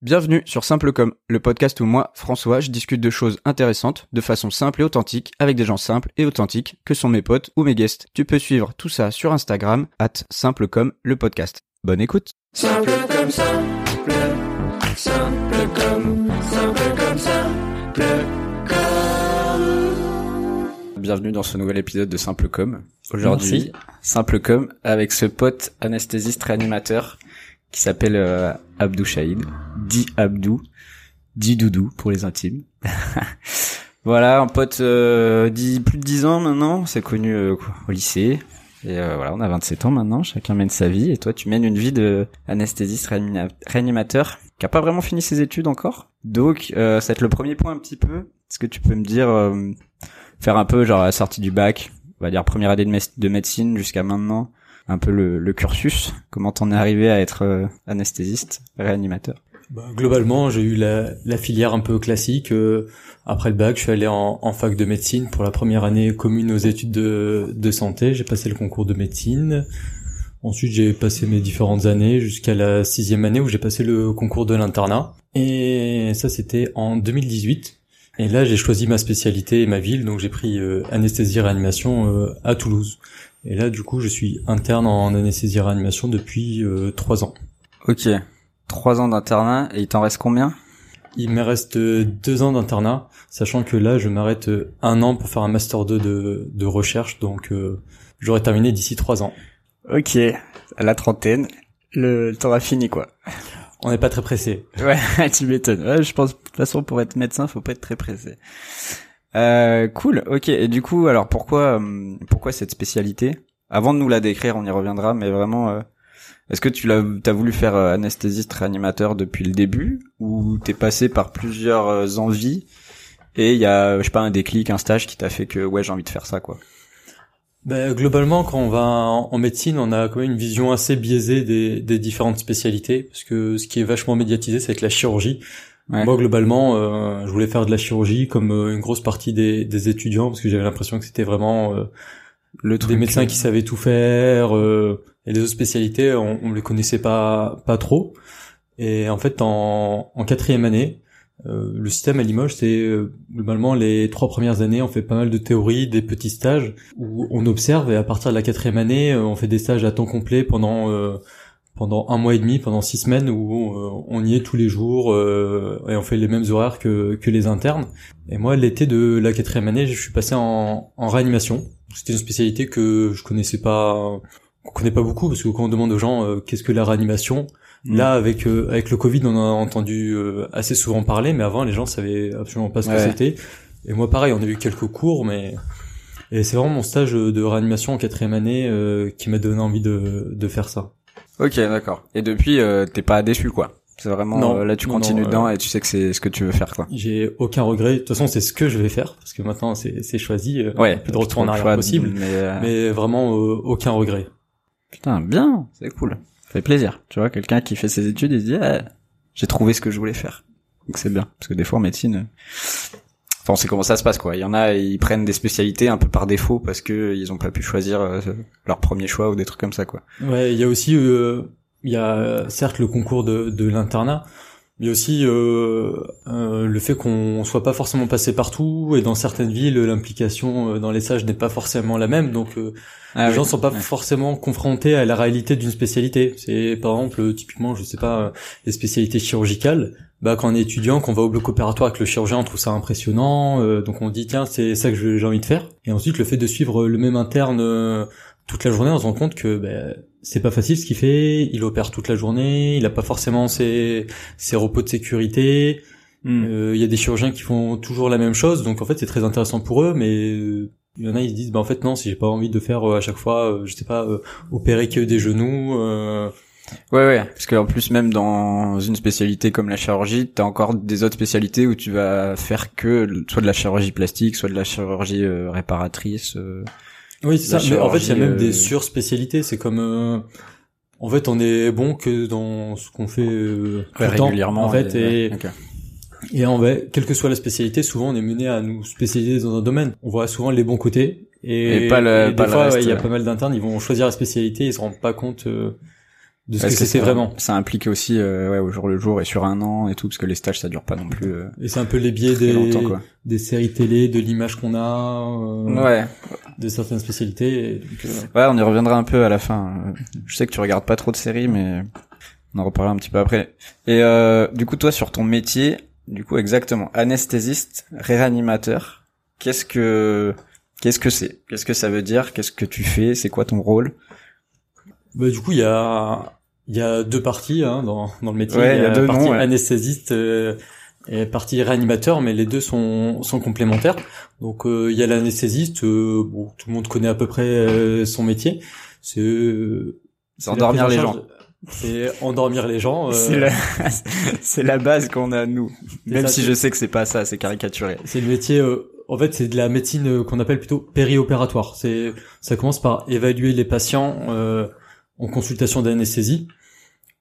Bienvenue sur Simple Comme, le podcast où moi, François, je discute de choses intéressantes de façon simple et authentique avec des gens simples et authentiques que sont mes potes ou mes guests. Tu peux suivre tout ça sur Instagram, at Simple Comme le podcast. Bonne écoute. Simple comme simple, simple comme, simple comme simple comme. Bienvenue dans ce nouvel épisode de Simple Comme. Aujourd'hui, Simple Comme avec ce pote anesthésiste réanimateur qui s'appelle euh, Abdou Shahid, dit Abdou, dit Doudou pour les intimes. voilà, un pote euh, dit plus de 10 ans maintenant, c'est connu euh, quoi, au lycée. Et euh, voilà, on a 27 ans maintenant, chacun mène sa vie. Et toi, tu mènes une vie de réanimateur qui a pas vraiment fini ses études encore. Donc, euh, ça va être le premier point un petit peu. Est-ce que tu peux me dire, euh, faire un peu genre la sortie du bac, on va dire première année de médecine jusqu'à maintenant, un peu le, le cursus, comment t'en es arrivé à être euh, anesthésiste, réanimateur? Bah, globalement, j'ai eu la, la filière un peu classique. euh, après le bac, je suis allé en, en fac de médecine pour la première année commune aux études de, de santé. J'ai passé le concours de médecine. Ensuite, j'ai passé mes différentes années jusqu'à la sixième année où j'ai passé le concours de l'internat. Et ça, c'était en 2018. Et là, j'ai choisi ma spécialité et ma ville, donc j'ai pris euh, anesthésie réanimation euh, à Toulouse. Et là, du coup, je suis interne en anesthésie réanimation depuis euh, trois ans. Ok, trois ans d'internat et il t'en reste combien? Il me reste euh, deux ans d'internat, sachant que là, je m'arrête euh, un an pour faire un master 2 de, de recherche, donc euh, j'aurai terminé d'ici trois ans. Ok, à la trentaine, le temps a fini quoi. On n'est pas très pressé. Ouais, tu m'étonnes. Ouais, je pense de toute façon pour être médecin, faut pas être très pressé. Euh, cool. Ok. Et du coup, alors pourquoi euh, pourquoi cette spécialité? Avant de nous la décrire, on y reviendra. Mais vraiment, euh, est-ce que tu l'as t'as voulu faire euh, anesthésiste réanimateur depuis le début ou t'es passé par plusieurs euh, envies? Et il y a je sais pas un déclic, un stage qui t'a fait que ouais j'ai envie de faire ça quoi. Ben, globalement, quand on va en, médecine, on a quand même une vision assez biaisée des, des différentes spécialités, parce que ce qui est vachement médiatisé, c'est avec la chirurgie. Ouais. Moi, globalement, euh, je voulais faire de la chirurgie comme euh, une grosse partie des, des étudiants, parce que j'avais l'impression que c'était vraiment euh, Le des médecins qui savaient tout faire euh, et les autres spécialités on, on les connaissait pas pas trop et en fait en, en quatrième année euh, le système à Limoges c'est euh, globalement les trois premières années on fait pas mal de théories des petits stages où on observe et à partir de la quatrième année euh, on fait des stages à temps complet pendant euh, pendant un mois et demi, pendant six semaines où euh, on y est tous les jours euh, et on fait les mêmes horaires que, que les internes. Et moi, l'été de la quatrième année, je suis passé en, en réanimation. C'était une spécialité que je connaissais pas, qu'on connaît pas beaucoup parce que quand on demande aux gens euh, qu'est-ce que la réanimation, Mm. là avec euh, avec le Covid, on en a entendu euh, assez souvent parler, mais avant les gens savaient absolument pas ce que c'était. Et moi, pareil, on a eu quelques cours, mais et c'est vraiment mon stage de réanimation en quatrième année euh, qui m'a donné envie de de faire ça. Ok, d'accord. Et depuis, euh, t'es pas déçu quoi. C'est vraiment Non, euh, là tu continues non, dedans euh, et tu sais que c'est ce que tu veux faire quoi. J'ai aucun regret. De toute façon, c'est ce que je vais faire parce que maintenant c'est c'est choisi. euh, Ouais. plus de retour en arrière choix, possible. Mais, Mais vraiment aucun regret. putain, bien, c'est cool. Ça fait plaisir. Tu vois, quelqu'un qui fait ses études, il se dit, ah, j'ai trouvé ce que je voulais faire. Donc c'est bien, parce que des fois en médecine, enfin on sait comment ça se passe quoi. Il y en a, ils prennent des spécialités un peu par défaut parce que ils ont pas pu choisir euh, leur premier choix ou des trucs comme ça quoi. Ouais, il y a aussi, euh, il y a certes le concours de, de l'internat, mais aussi euh, euh, le fait qu'on soit pas forcément passé partout et dans certaines villes l'implication euh, dans les stages n'est pas forcément la même, donc euh, Ah les gens sont pas forcément confrontés à la réalité d'une spécialité. C'est par exemple typiquement, je sais pas, les spécialités chirurgicales. Bah quand on est étudiant, qu'on va au bloc opératoire avec le chirurgien, on trouve ça impressionnant, euh, donc on dit tiens c'est ça que j'ai envie de faire. Et ensuite le fait de suivre le même interne euh, toute la journée, on se rend compte que bah, c'est pas facile ce qu'il fait. Il opère toute la journée, il a pas forcément ses, ses repos de sécurité. Hmm. Euh, Il y a des chirurgiens qui font toujours la même chose, donc en fait c'est très intéressant pour eux, mais euh, il y en a ils se disent bah en fait non si j'ai pas envie de faire euh, à chaque fois euh, je sais pas euh, opérer que des genoux euh, Ouais, ouais, parce qu'en plus même dans une spécialité comme la chirurgie, t'as encore des autres spécialités où tu vas faire que soit de la chirurgie plastique, soit de la chirurgie euh, réparatrice. euh. oui c'est ça mais en fait il y a même euh, des surspécialités c'est comme euh, en fait on est bon que dans ce qu'on fait euh, temps, régulièrement. en fait et ouais. Et en vrai, quelle que soit la spécialité, souvent on est mené à nous spécialiser dans un domaine. On voit souvent les bons côtés. Et, Et pas le- et des fois, ouais, il y a ouais. pas mal d'internes, ils vont choisir la spécialité, ils se rendent pas compte euh, de ce Ouais, que c'est vraiment. Ça implique aussi euh, ouais, au jour le jour et sur un an et tout, parce que les stages ça dure pas non plus euh, Et c'est un peu les biais des, des séries télé, de l'image qu'on a, euh, Ouais, de certaines spécialités. et donc, euh, ouais, on y reviendra un peu à la fin. Je sais que tu regardes pas trop de séries, mais on en reparlera un petit peu après. Et euh, du coup, toi, sur ton métier, du coup, exactement, anesthésiste, réanimateur, qu'est-ce que qu'est-ce que c'est? Qu'est-ce que ça veut dire? Qu'est-ce que tu fais? C'est quoi ton rôle? Bah, du coup, il y a, il y a deux parties hein, dans, dans le métier. Ouais, il y a la deux partie noms, ouais. anesthésiste euh, et partie réanimateur, mais les deux sont, sont complémentaires. Donc, euh, il y a l'anesthésiste. euh, bon, tout le monde connaît à peu près euh, son métier. C'est euh, C'est endormir les en gens. C'est endormir les gens. C'est la... c'est la base qu'on a nous. Même ça, si je sais que c'est pas ça, c'est caricaturé. C'est le métier. euh, en fait, c'est de la médecine qu'on appelle plutôt périopératoire. C'est, ça commence par évaluer les patients euh, en consultation d'anesthésie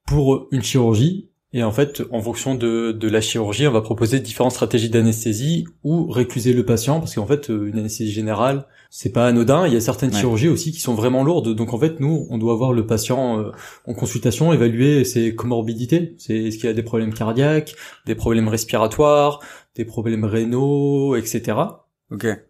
pour une chirurgie. Et en fait, en fonction de, de la chirurgie, on va proposer différentes stratégies d'anesthésie ou récuser le patient, parce qu'en fait, euh, une anesthésie générale, c'est pas anodin. Il y a certaines Ouais. chirurgies aussi qui sont vraiment lourdes. Donc en fait, nous, on doit voir le patient euh, en consultation, évaluer ses comorbidités. C'est est-ce qu'il y a des problèmes cardiaques, des problèmes respiratoires, des problèmes rénaux, etc. Ok. Ouais,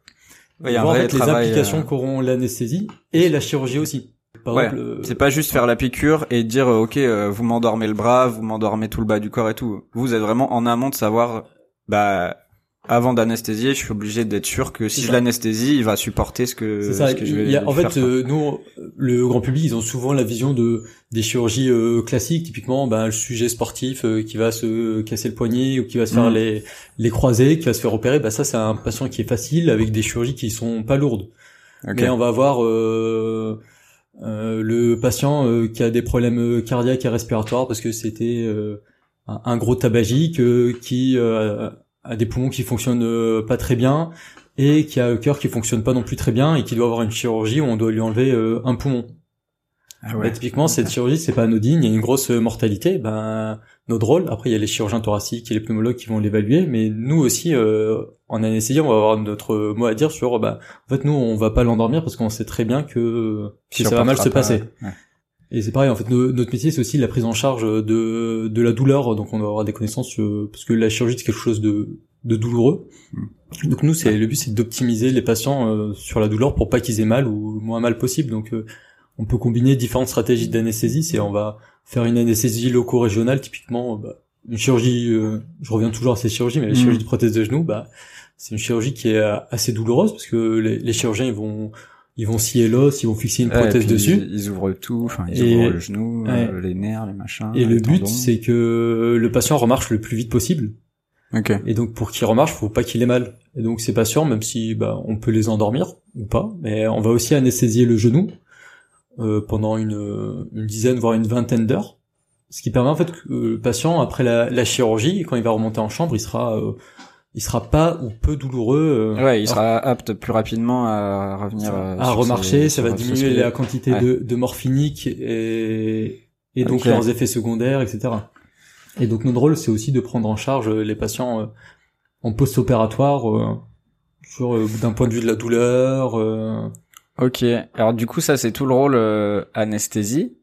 il y a un voir en vrai les travail. implications euh, qu'auront l'anesthésie et la chirurgie aussi. Par Ouais, exemple, euh, C'est pas juste faire la piqûre et dire euh, ok euh, vous m'endormez le bras, vous m'endormez tout le bas du corps et tout. Vous êtes vraiment en amont de savoir bah avant d'anesthésier, je suis obligé d'être sûr que si je l'anesthésie, il va supporter ce que, c'est ça. ce que je vais Il y a, en fait, euh, nous, le grand public, ils ont souvent la vision de des chirurgies euh, classiques, typiquement, ben, le sujet sportif euh, qui va se casser le poignet ou qui va se faire Mhm. les les croisés, qui va se faire opérer. Bah ça, c'est un patient qui est facile avec des chirurgies qui sont pas lourdes. Ok. Mais on va avoir euh, le patient euh, qui a des problèmes euh, cardiaques et respiratoires parce que c'était euh, un, un gros tabagique euh, qui euh, a des poumons qui fonctionnent pas très bien et qui a le cœur qui fonctionne pas non plus très bien et qui doit avoir une chirurgie où on doit lui enlever un poumon. Ah Bah, ouais. typiquement, cette chirurgie, c'est pas anodine, il y a une grosse mortalité. Ben, notre rôle, après, il y a les chirurgiens thoraciques et les pneumologues qui vont l'évaluer, mais nous aussi, euh, en anesthésie, on va avoir notre mot à dire sur, bah, en fait, nous, on va pas l'endormir parce qu'on sait très bien que, que ça va mal se passer. ouais. Et c'est pareil, en fait, no- notre métier, c'est aussi la prise en charge de, de la douleur, donc on doit avoir des connaissances, euh, parce que la chirurgie, c'est quelque chose de, de douloureux. Mm. Donc nous, c'est le but, c'est d'optimiser les patients euh, sur la douleur pour pas qu'ils aient mal ou le moins mal possible. Donc euh, on peut combiner différentes stratégies d'anesthésie. C'est on va faire une anesthésie loco-régionale, typiquement bah, une chirurgie. euh, je reviens toujours à ces chirurgies, mais la Mm. chirurgie de prothèse de genou, bah c'est une chirurgie qui est euh, assez douloureuse parce que les, les chirurgiens ils vont ils vont scier l'os, ils vont fixer une Ouais, prothèse dessus. Ils, ils ouvrent tout, enfin ils Et- ouvrent le genou, euh, ouais. les nerfs, les machins. Et le but, c'est que le patient remarche le plus vite possible. Ok. Et donc pour qu'il remarche, faut pas qu'il ait mal. Et donc ces patients, même si bah, on peut les endormir ou pas, mais on va aussi anesthésier le genou euh, pendant une, une dizaine voire une vingtaine d'heures, ce qui permet en fait que le patient après la, la chirurgie, quand il va remonter en chambre, il sera euh, il sera pas ou peu douloureux. euh, Ouais, il alors- sera apte plus rapidement à revenir euh, à sur remarcher, ses- ça va diminuer la quantité Ouais. de, de morphinique et, et donc Ok. leurs effets secondaires, etc. Et donc notre rôle, c'est aussi de prendre en charge les patients euh, en post-opératoire euh, sur euh, d'un point de vue de la douleur. euh, Ok. Alors du coup, ça c'est tout le rôle euh, anesthésie.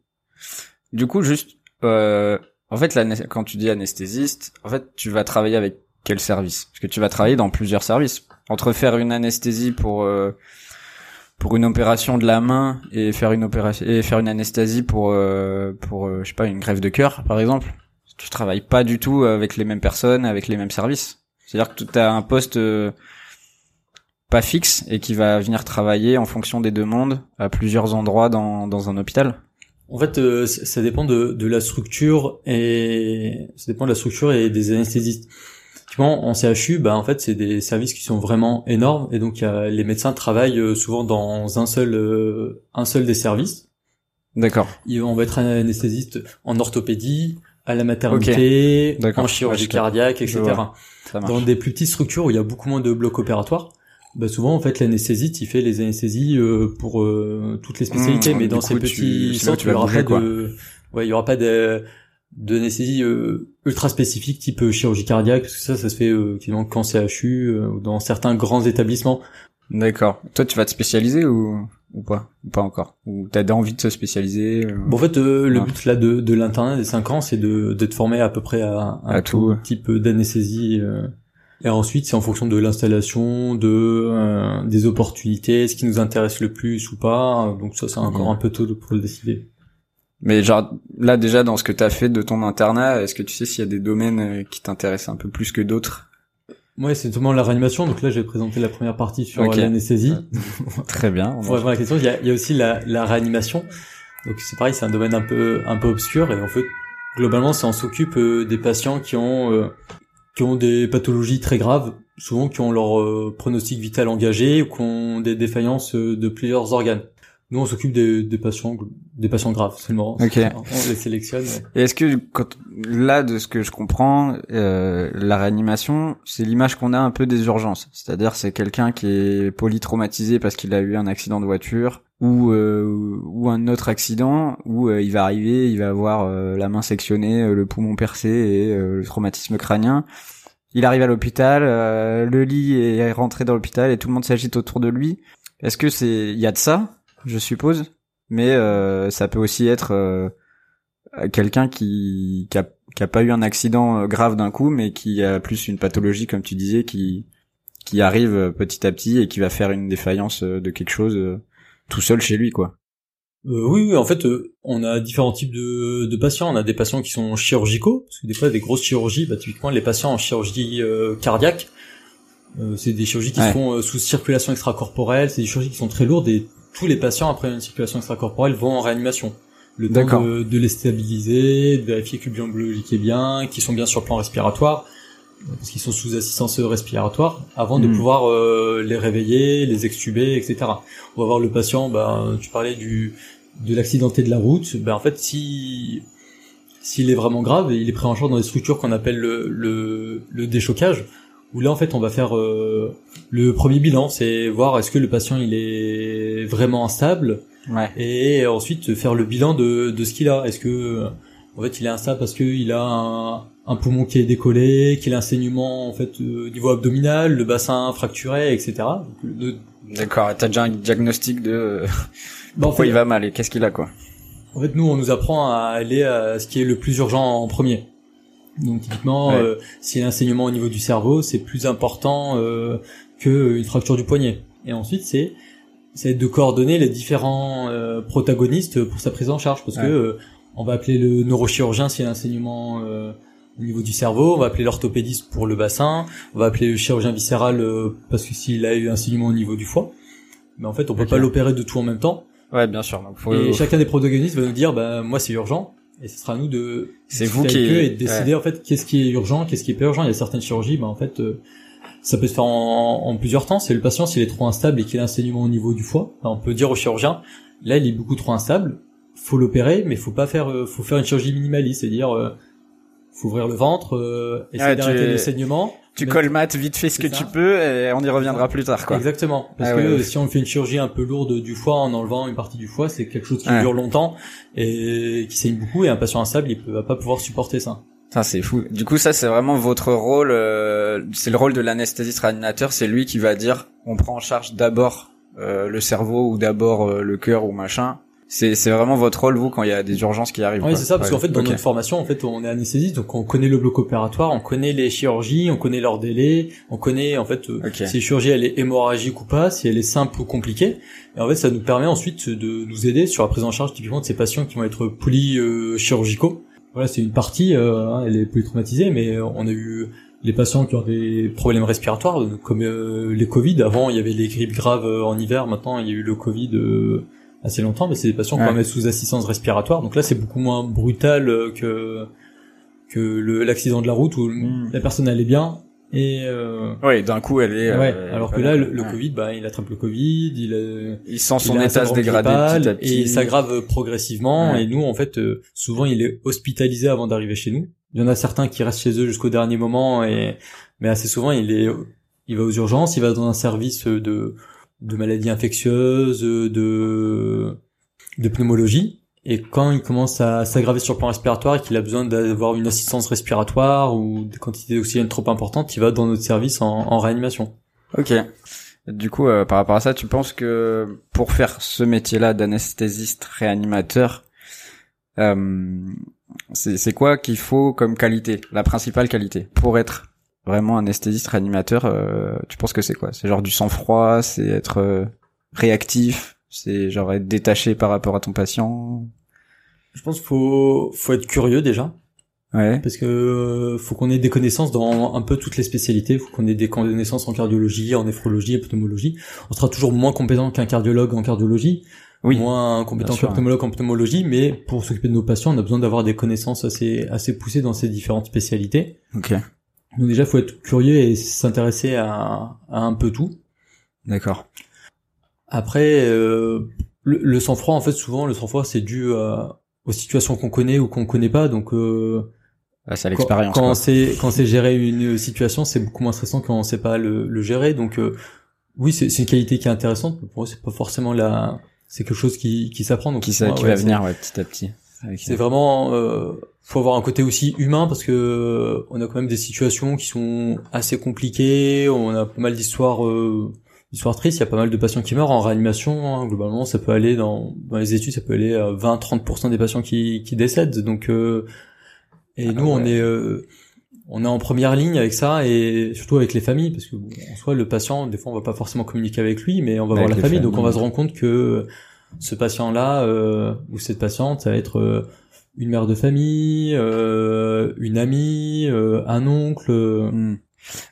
Du coup, juste, euh, en fait, quand tu dis anesthésiste, en fait, tu vas travailler avec quel service? Parce que tu vas travailler dans plusieurs services. Entre faire une anesthésie pour euh, pour une opération de la main et faire une opération et faire une anesthésie pour euh, pour euh, je sais pas une greffe de cœur, par exemple. Tu travailles pas du tout avec les mêmes personnes, avec les mêmes services. C'est-à-dire que tu as un poste euh, pas fixe et qui va venir travailler en fonction des demandes à plusieurs endroits dans, dans un hôpital. En fait, euh, ça dépend de, de la structure et ça dépend de la structure et des anesthésistes. Typiquement, en CHU, bah en fait, c'est des services qui sont vraiment énormes et donc a- les médecins travaillent euh, souvent dans un seul euh, un seul des services. D'accord. On va être un anesthésiste en orthopédie, à la maternité, en chirurgie cardiaque, etc. Dans des plus petites structures où il y a beaucoup moins de blocs opératoires, bah souvent en fait l'anesthésiste il fait les anesthésies euh, pour euh, toutes les spécialités, Mmh, mais dans ces petits centres tu il y vas aura bouger, pas de, ouais il y aura pas de d'anesthésie euh, ultra spécifique type euh, chirurgie cardiaque parce que ça ça se fait euh, quasiment qu'en CHU euh, ou dans certains grands établissements. D'accord. Toi, tu vas te spécialiser ou ou pas? Ou pas encore? Ou t'as envie de se spécialiser euh? Bon, en fait euh, le but là de, de l'internat des 5 ans c'est de, de te former à peu près à, À tout. type d'anesthésie euh, et ensuite c'est en fonction de l'installation de euh, des opportunités ce qui nous intéresse le plus ou pas. Donc ça c'est encore un peu tôt pour le décider. Mais genre là déjà dans ce que t'as fait de ton internat est-ce que tu sais s'il y a des domaines euh, qui t'intéressent un peu plus que d'autres? Ouais c'est notamment la réanimation. Donc là j'ai présenté la première partie sur Ok. euh, l'anesthésie. Très bien Pour répondre à la question, il y a, il y a aussi la, la réanimation. Donc c'est pareil, c'est un domaine un peu un peu obscur. Et en fait globalement, ça on s'occupe euh, des patients qui ont euh, qui ont des pathologies très graves, souvent qui ont leur euh, pronostic vital engagé ou qui ont des défaillances euh, de plusieurs organes. Nous, on s'occupe des, des patients des patients graves seulement. Ok. On les sélectionne. Et est-ce que quand là de ce que je comprends, euh, la réanimation, c'est l'image qu'on a un peu des urgences. C'est-à-dire c'est quelqu'un qui est polytraumatisé parce qu'il a eu un accident de voiture ou euh, ou un autre accident où euh, il va arriver, il va avoir euh, la main sectionnée, euh, le poumon percé et euh, le traumatisme crânien. Il arrive à l'hôpital, euh, le lit est rentré dans l'hôpital et tout le monde s'agite autour de lui. Est-ce que c'est il y a de ça, je suppose, mais ça peut aussi être quelqu'un qui, qui a, qui a pas eu un accident grave d'un coup, mais qui a plus une pathologie, comme tu disais, qui, qui arrive petit à petit et qui va faire une défaillance de quelque chose tout seul chez lui, quoi. Euh, oui, oui, en fait, euh, on a différents types de, de patients. On a des patients qui sont chirurgicaux, parce que des fois, des grosses chirurgies, bah, typiquement les patients en chirurgie euh, cardiaque, euh, c'est des chirurgies qui Ouais. se font euh, sous circulation extracorporelle, c'est des chirurgies qui sont très lourdes et tous les patients après une circulation extracorporelle vont en réanimation. Le temps de, de les stabiliser, de vérifier que le bilan biologique est bien, qu'ils sont bien sur le plan respiratoire, parce qu'ils sont sous assistance respiratoire, avant de Mhm. pouvoir euh, les réveiller, les extuber, etc. On va voir le patient, bah, tu parlais du de l'accidenté de la route, ben en fait si s'il est vraiment grave, il est pris en charge dans des structures qu'on appelle le, le, le déchocage, où là en fait on va faire euh, le premier bilan, c'est voir est-ce que le patient il est vraiment instable, Ouais. et ensuite faire le bilan de, de ce qu'il a. Est-ce que en fait il est instable parce qu'il a un, un poumon qui est décollé, qu'il a un saignement en fait euh, au niveau abdominal, le bassin fracturé, etc. D'accord. T'as déjà un diagnostic de euh, Bah, en pourquoi fait, il va mal et qu'est-ce qu'il a, quoi? En fait, nous, on nous apprend à aller à ce qui est le plus urgent en premier. Donc, typiquement, Ouais. euh, s'il y a un saignement au niveau du cerveau, c'est plus important euh, qu'une fracture du poignet. Et ensuite, c'est c'est de coordonner les différents euh, protagonistes pour sa prise en charge, parce Ouais. que euh, on va appeler le neurochirurgien s'il y a un saignement euh, au niveau du cerveau, on va appeler l'orthopédiste pour le bassin, on va appeler le chirurgien viscéral euh, parce que s'il a eu un saignement au niveau du foie. Mais en fait, on peut pas l'opérer de tout en même temps. Ouais, bien sûr. Donc, faut- Et chacun des protagonistes va nous dire, bah, moi, c'est urgent. Et ce sera à nous de C'est vous qui- eux et de décider, en fait, qu'est-ce qui est urgent, qu'est-ce qui est pas urgent. Il y a certaines chirurgies, bah, en fait, euh, ça peut se faire en, en plusieurs temps. C'est le patient, s'il est trop instable et qu'il a un saignement au niveau du foie, bah, on peut dire au chirurgien, là, il est beaucoup trop instable. Faut l'opérer, mais faut pas faire, euh, faut faire une chirurgie minimaliste. C'est-à-dire, euh, faut ouvrir le ventre, euh, essayer tu- d'arrêter les saignements. tu colmates vite fait ce que tu peux et on y reviendra plus tard, quoi. Exactement. Parce Ah que ouais, ouais. si on fait une chirurgie un peu lourde du foie en enlevant une partie du foie, c'est quelque chose qui Ouais. dure longtemps et qui saigne beaucoup et un patient instable, il va pas pouvoir supporter ça. Ça c'est fou. Du coup, ça c'est vraiment votre rôle. euh, c'est le rôle de l'anesthésiste réanimateur. C'est lui qui va dire on prend en charge d'abord euh, le cerveau ou d'abord euh, le cœur ou machin. C'est c'est vraiment votre rôle vous quand il y a des urgences qui arrivent. Oui, c'est ça, parce Ouais. qu'en fait, dans Ok. notre formation, en fait, on est anesthésiste, donc on connaît le bloc opératoire, on connaît les chirurgies, on connaît leurs délais, on connaît, en fait, euh, si la chirurgie, elle est hémorragique ou pas, si elle est simple ou compliquée. Et en fait, ça nous permet ensuite de nous aider sur la prise en charge, typiquement, de ces patients qui vont être polychirurgicaux. Voilà, c'est une partie, euh, hein, elle est polytraumatisée, mais euh, on a eu les patients qui ont des problèmes respiratoires, euh, comme euh, les Covid. Avant, il y avait les grippes graves en hiver, maintenant, il y a eu le Covid euh, assez longtemps, mais c'est des patients qu'on Ouais. va mettre sous assistance respiratoire. Donc là, c'est beaucoup moins brutal euh, que que le- l'accident de la route où Mm. la personne allait bien et euh, Oui, d'un coup elle est. ouais. euh, Alors que là, le, le Ouais. Covid, bah, il attrape le Covid, il a, il sent son il a un état se dégrader petit à petit. et il s'aggrave progressivement. Ouais. Et nous, en fait, euh, souvent, il est hospitalisé avant d'arriver chez nous. Il y en a certains qui restent chez eux jusqu'au dernier moment, et mais assez souvent, il est, il va aux urgences, il va dans un service de de maladies infectieuses, de de pneumologie. Et quand il commence à s'aggraver sur le plan respiratoire et qu'il a besoin d'avoir une assistance respiratoire ou des quantités d'oxygène trop importantes, il va dans notre service en, réanimation. Ok. Du coup, euh, par rapport à ça, tu penses que pour faire ce métier-là d'anesthésiste réanimateur, euh, c'est quoi qu'il faut comme qualité, la principale qualité pour être vraiment anesthésiste réanimateur euh, Tu penses que c'est quoi? C'est genre du sang-froid, c'est être euh, réactif, c'est genre être détaché par rapport à ton patient? Je pense qu'il faut faut être curieux déjà. Ouais. Parce que euh, faut qu'on ait des connaissances dans un peu toutes les spécialités. Faut qu'on ait des connaissances en cardiologie, en néphrologie, en pneumologie. On sera toujours moins compétent qu'un cardiologue en cardiologie, Oui. moins compétent qu'un pneumologue en pneumologie. Mais pour s'occuper de nos patients, on a besoin d'avoir des connaissances assez assez poussées dans ces différentes spécialités. Ok. Donc déjà, faut être curieux et s'intéresser à, à un peu tout. D'accord. Après, euh, le, le sang-froid, en fait, souvent, le sang-froid, c'est dû à- aux situations qu'on connaît ou qu'on connaît pas. Donc, euh, Ah, c'est l'expérience. quand sait quand c'est gérer une situation, c'est beaucoup moins stressant quand on sait pas le, le gérer. Donc, euh, oui, c'est c'est une qualité qui est intéressante. mais Pour moi, c'est pas forcément la, c'est quelque chose qui, qui s'apprend. Donc, Qui, pour ça, moi, qui ouais, va c'est- venir ouais, petit à petit. C'est vraiment, euh, faut avoir un côté aussi humain parce que on a quand même des situations qui sont assez compliquées. On a pas mal d'histoires, euh, d'histoires tristes. Il y a pas mal de patients qui meurent en réanimation. hein. Globalement, ça peut aller dans, dans les études, ça peut aller à 20-30% des patients qui, qui décèdent. Donc, euh, et Ah nous, on est, euh, on est en première ligne avec ça et surtout avec les familles parce que bon, en soi, le patient, des fois, on va pas forcément communiquer avec lui, mais on va Avec voir la famille. Donc, on va se rendre compte que ce patient-là euh, ou cette patiente, ça va être euh, une mère de famille, euh, une amie, euh, un oncle. euh, Hmm.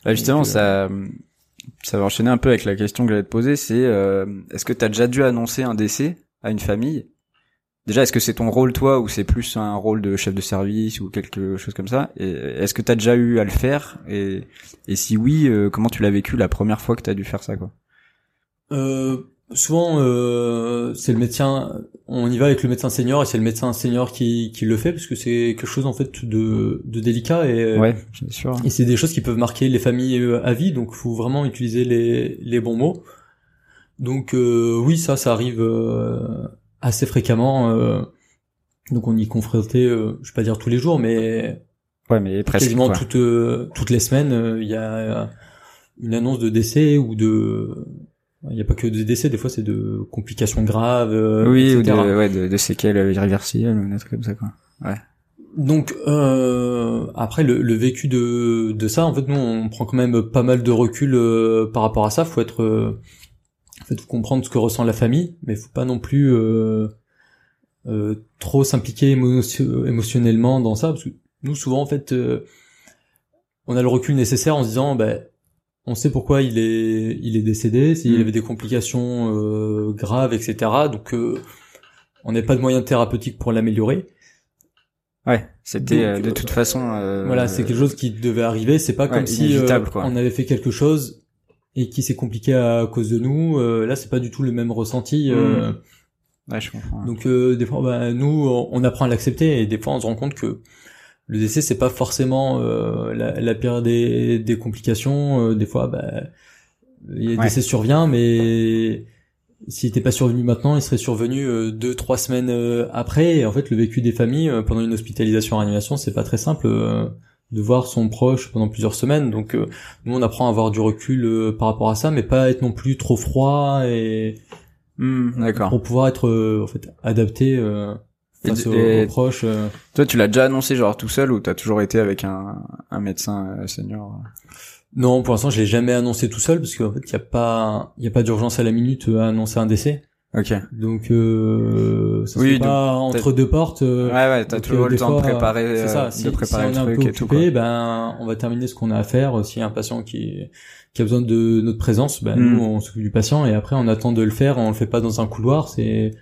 Bah, justement, Donc, ça, ça va enchaîner un peu avec la question que j'allais te poser. C'est euh, est-ce que tu as déjà dû annoncer un décès à une famille? Déjà, est-ce que c'est ton rôle toi ou c'est plus un rôle de chef de service ou quelque chose comme ça? Et est-ce que tu as déjà eu à le faire? Et, et si oui, euh, comment tu l'as vécu la première fois que tu as dû faire ça quoi? Euh, souvent, euh, c'est le médecin. On y va avec le médecin senior et c'est le médecin senior qui, qui le fait parce que c'est quelque chose en fait de, de délicat et Ouais, c'est sûr. et c'est des choses qui peuvent marquer les familles euh, à vie. Donc, faut vraiment utiliser les les bons mots. Donc euh, oui, ça, ça arrive euh, assez fréquemment. euh, donc on y est confronté, euh, je vais pas dire tous les jours, mais Ouais, mais presque. quasiment toutes toutes les semaines, il y a une annonce de décès ou de il n'y a pas que de décès, des fois c'est de complications graves, euh, Oui, ou de, etc. ouais, de, de séquelles irréversibles ou des trucs comme ça quoi. Donc euh, après le, le vécu de de ça, en fait nous on prend quand même pas mal de recul euh, par rapport à ça. Faut être euh, en fait faut comprendre ce que ressent la famille, mais faut pas non plus euh, euh, trop s'impliquer émotion- émotionnellement dans ça parce que nous souvent en fait euh, on a le recul nécessaire en se disant ben on sait pourquoi il est il est décédé, s'il Mm. avait des complications euh, graves, etc. Donc euh, on n'a pas de moyens thérapeutiques pour l'améliorer. Ouais, c'était euh, de toute façon. euh, Voilà, c'est quelque chose qui devait arriver. C'est pas ouais, comme si euh, on avait fait quelque chose et qui s'est compliqué à cause de nous. Euh, là, c'est pas du tout le même ressenti. euh, Ouais, je comprends. donc euh, des fois, bah, nous, on on apprend à l'accepter et des fois, on se rend compte que le décès, c'est pas forcément euh, la, la pire des, des complications. Euh, des fois, bah, le Ouais. décès survient, mais s'il était pas survenu maintenant, il serait survenu euh, deux, trois semaines euh, après. Et en fait, le vécu des familles euh, pendant une hospitalisation en réanimation, c'est pas très simple euh, de voir son proche pendant plusieurs semaines. Donc, euh, nous, on apprend à avoir du recul euh, par rapport à ça, mais pas être non plus trop froid et Hmm, D'accord. pour pouvoir être euh, en fait adapté euh, face Et- aux, proches. euh. Toi, tu l'as déjà annoncé genre tout seul ou t'as toujours été avec un, un médecin euh, senior Non, pour l'instant, je l'ai jamais annoncé tout seul parce qu'en fait, il y a pas, il y a pas d'urgence à la minute euh, à annoncer un décès. Ok. Donc, euh, ça se Oui, fait donc, pas entre deux portes. euh, Ouais, ouais, t'as toujours euh, le temps de fois, préparer, c'est euh, ça. de Si, préparer si on est un truc peu occupé, ben, on va terminer ce qu'on a à faire. S'il y a un patient qui, qui a besoin de notre présence, ben, Mm. nous, on s'occupe du patient et après, on attend de le faire. On le fait pas dans un couloir. C'est,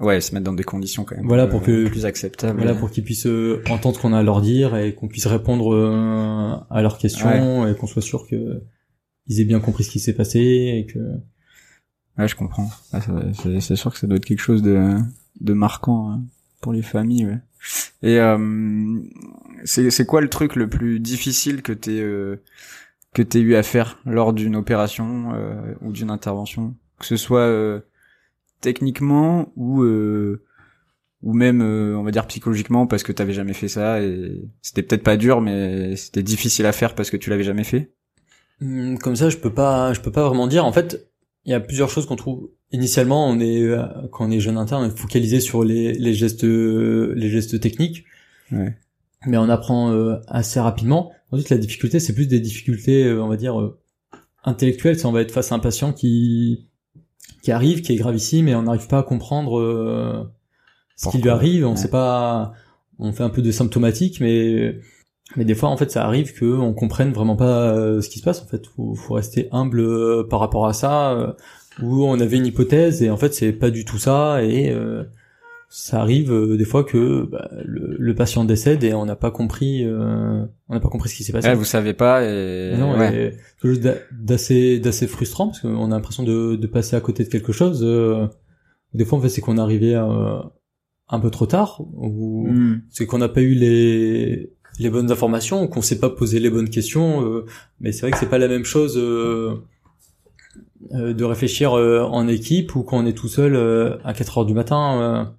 Ouais, se mettre dans des conditions quand même. Voilà, euh, pour que- plus acceptables. voilà, pour qu'ils puissent euh, entendre ce qu'on a à leur dire et qu'on puisse répondre euh, à leurs questions et qu'on soit sûr que ils aient bien compris ce qui s'est passé et que Ouais, je comprends. Ça- c'est, sûr que ça doit être quelque chose de, de marquant hein, pour les familles. Ouais. Et euh, c'est, c'est quoi le truc le plus difficile que t'es euh, que t'aies eu à faire lors d'une opération euh, ou d'une intervention, que ce soit euh, techniquement ou euh, ou même euh, on va dire psychologiquement parce que t'avais jamais fait ça et c'était peut-être pas dur mais c'était difficile à faire parce que tu l'avais jamais fait? Hum, Comme ça, je peux pas, je peux pas vraiment dire. En fait, il y a plusieurs choses qu'on trouve. Initialement, on est euh, quand on est jeune interne, on est focalisé sur les, les gestes, les gestes techniques. Ouais. Mais on apprend euh, assez rapidement. Ensuite, la difficulté, c'est plus des difficultés, euh, on va dire euh, intellectuelles. C'est on va être face à un patient qui qui arrive, qui est gravissime, et on n'arrive pas à comprendre euh, ce qui lui arrive. On Ouais. sait pas. On fait un peu de symptomatique, mais mais des fois, en fait, ça arrive que on comprenne vraiment pas euh, ce qui se passe. En fait, faut, faut rester humble euh, par rapport à ça. euh, où on avait une hypothèse et en fait, c'est pas du tout ça. Et euh, ça arrive euh, des fois que bah, le, le patient décède et on n'a pas compris. euh, on n'a pas compris ce qui s'est passé. Ouais, vous savez pas et Non, ouais. d'assez d'assez frustrant parce qu'on a l'impression de, de passer à côté de quelque chose. euh, des fois, en fait, c'est qu'on est arrivé euh, un peu trop tard ou Hmm. c'est qu'on n'a pas eu les les bonnes informations ou qu'on s'est pas posé les bonnes questions. euh, mais c'est vrai que c'est pas la même chose euh, euh, de réfléchir euh, en équipe ou quand on est tout seul euh, à 4 heures du matin.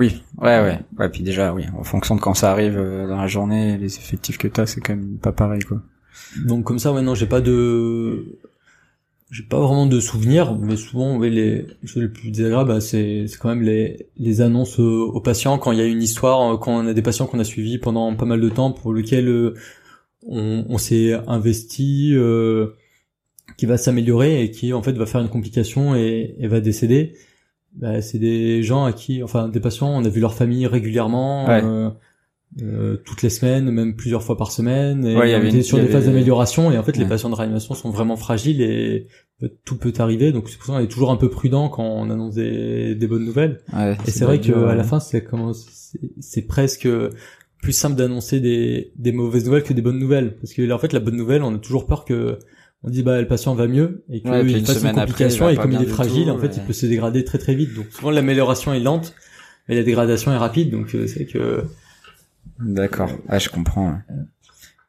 Oui, ouais, ouais. Ouais, puis déjà, oui, en fonction de quand ça arrive euh, dans la journée, les effectifs que t'as, c'est quand même pas pareil, quoi. Donc comme ça, maintenant, j'ai pas de, j'ai pas vraiment de souvenirs, mais souvent, les choses les plus désagréables, bah, c'est c'est quand même les les annonces euh, aux patients quand il y a une histoire, euh, quand on a des patients qu'on a suivis pendant pas mal de temps pour lesquels euh, on, on s'est investi, euh, qui va s'améliorer et qui en fait va faire une complication et va décéder. Bah, c'est des gens à qui, enfin des patients, on a vu leur famille régulièrement. Ouais. euh, euh, toutes les semaines, même plusieurs fois par semaine. Et Ouais, on avait était une- sur des avait- phases d'amélioration. Et en fait, les patients de réanimation sont vraiment fragiles et peut- tout peut arriver. Donc c'est pour ça qu'on est toujours un peu prudent quand on annonce des, des bonnes nouvelles. Et c'est vrai que à la fin, c'est comment c'est c'est presque plus simple d'annoncer des, des mauvaises nouvelles que des bonnes nouvelles. Parce que là, en fait, la bonne nouvelle, on a toujours peur que on dit bah le patient va mieux et qu'il Ouais, puis une après, complication il et comme il est fragile, tout, en fait, il peut se dégrader très très vite. Donc souvent l'amélioration est lente, mais la dégradation est rapide. Donc euh, c'est que D'accord. Ah, je comprends. ouais.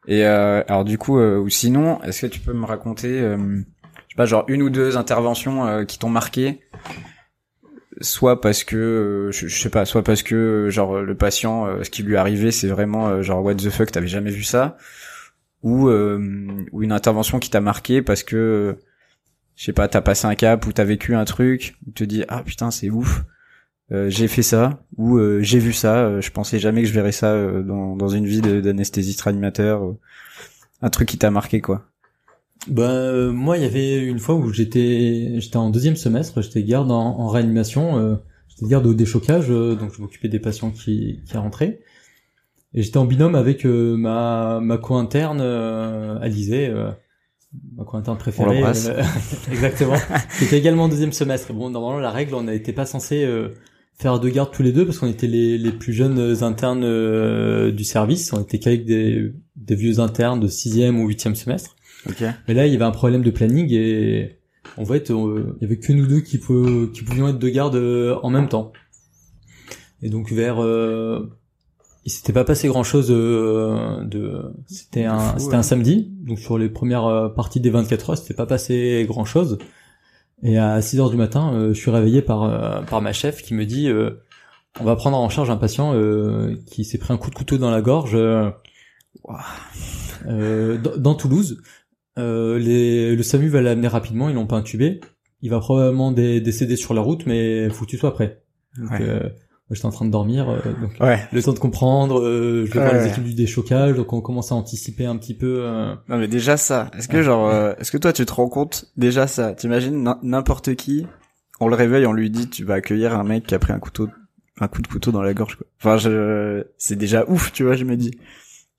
Et euh, alors du coup, euh, ou sinon, est-ce que tu peux me raconter, euh, je sais pas, genre une ou deux interventions euh, qui t'ont marqué, soit parce que, euh, je, je sais pas, soit parce que genre le patient, euh, ce qui lui est arrivé, c'est vraiment euh, genre what the fuck, t'avais jamais vu ça, ou euh, ou une intervention qui t'a marqué parce que, je sais pas, t'as passé un cap ou t'as vécu un truc, tu te dis ah putain c'est ouf. Euh, j'ai fait ça ou euh, j'ai vu ça. euh, je pensais jamais que je verrais ça euh, dans, dans une vie d'anesthésiste réanimateur. euh, un truc qui t'a marqué quoi. Bah moi il y avait une fois où j'étais j'étais en deuxième semestre, j'étais garde en, en réanimation, j'étais garde au déchocage, donc je m'occupais des patients qui qui rentraient. Et j'étais en binôme avec euh, ma ma co-interne euh, Alizée, euh, ma co-interne préférée. l'embrasse. euh, exactement. qui était également en deuxième semestre. Bon normalement la règle on n'était pas censé euh, faire deux gardes tous les deux parce qu'on était les les plus jeunes internes euh, du service. On était qu'avec des des vieux internes de sixième ou huitième semestre. Ok. Mais là, il y avait un problème de planning et en fait, il y avait que nous deux qui, pou- qui pouvions être de garde euh, en même temps. Et donc vers, euh, il s'était pas passé grand chose de, c'était un, c'était ouais. un samedi, donc sur les premières euh, parties des 24 heures, c'était pas passé grand chose. Et à 6 heures du matin, euh, je suis réveillé par euh, par ma chef qui me dit, euh, on va prendre en charge un patient euh, qui s'est pris un coup de couteau dans la gorge. euh, euh, dans, dans Toulouse. Euh, les, le SAMU va l'amener rapidement, ils l'ont pas intubé. Il va probablement dé- décéder sur la route, mais faut que tu sois prêt. Donc, Ouais. J'étais en train de dormir, euh, donc Ouais. le temps de comprendre. euh, je vais voir Ouais. les équipes du déchocage, donc on commence à anticiper un petit peu. euh, Non mais déjà ça. Est-ce que Ouais. genre, euh, est-ce que toi tu te rends compte déjà ça? T'imagines n'im- n'importe qui, on le réveille, on lui dit tu vas accueillir un mec qui a pris un couteau, un coup de couteau dans la gorge quoi. Enfin je, c'est déjà ouf, tu vois, je me dis.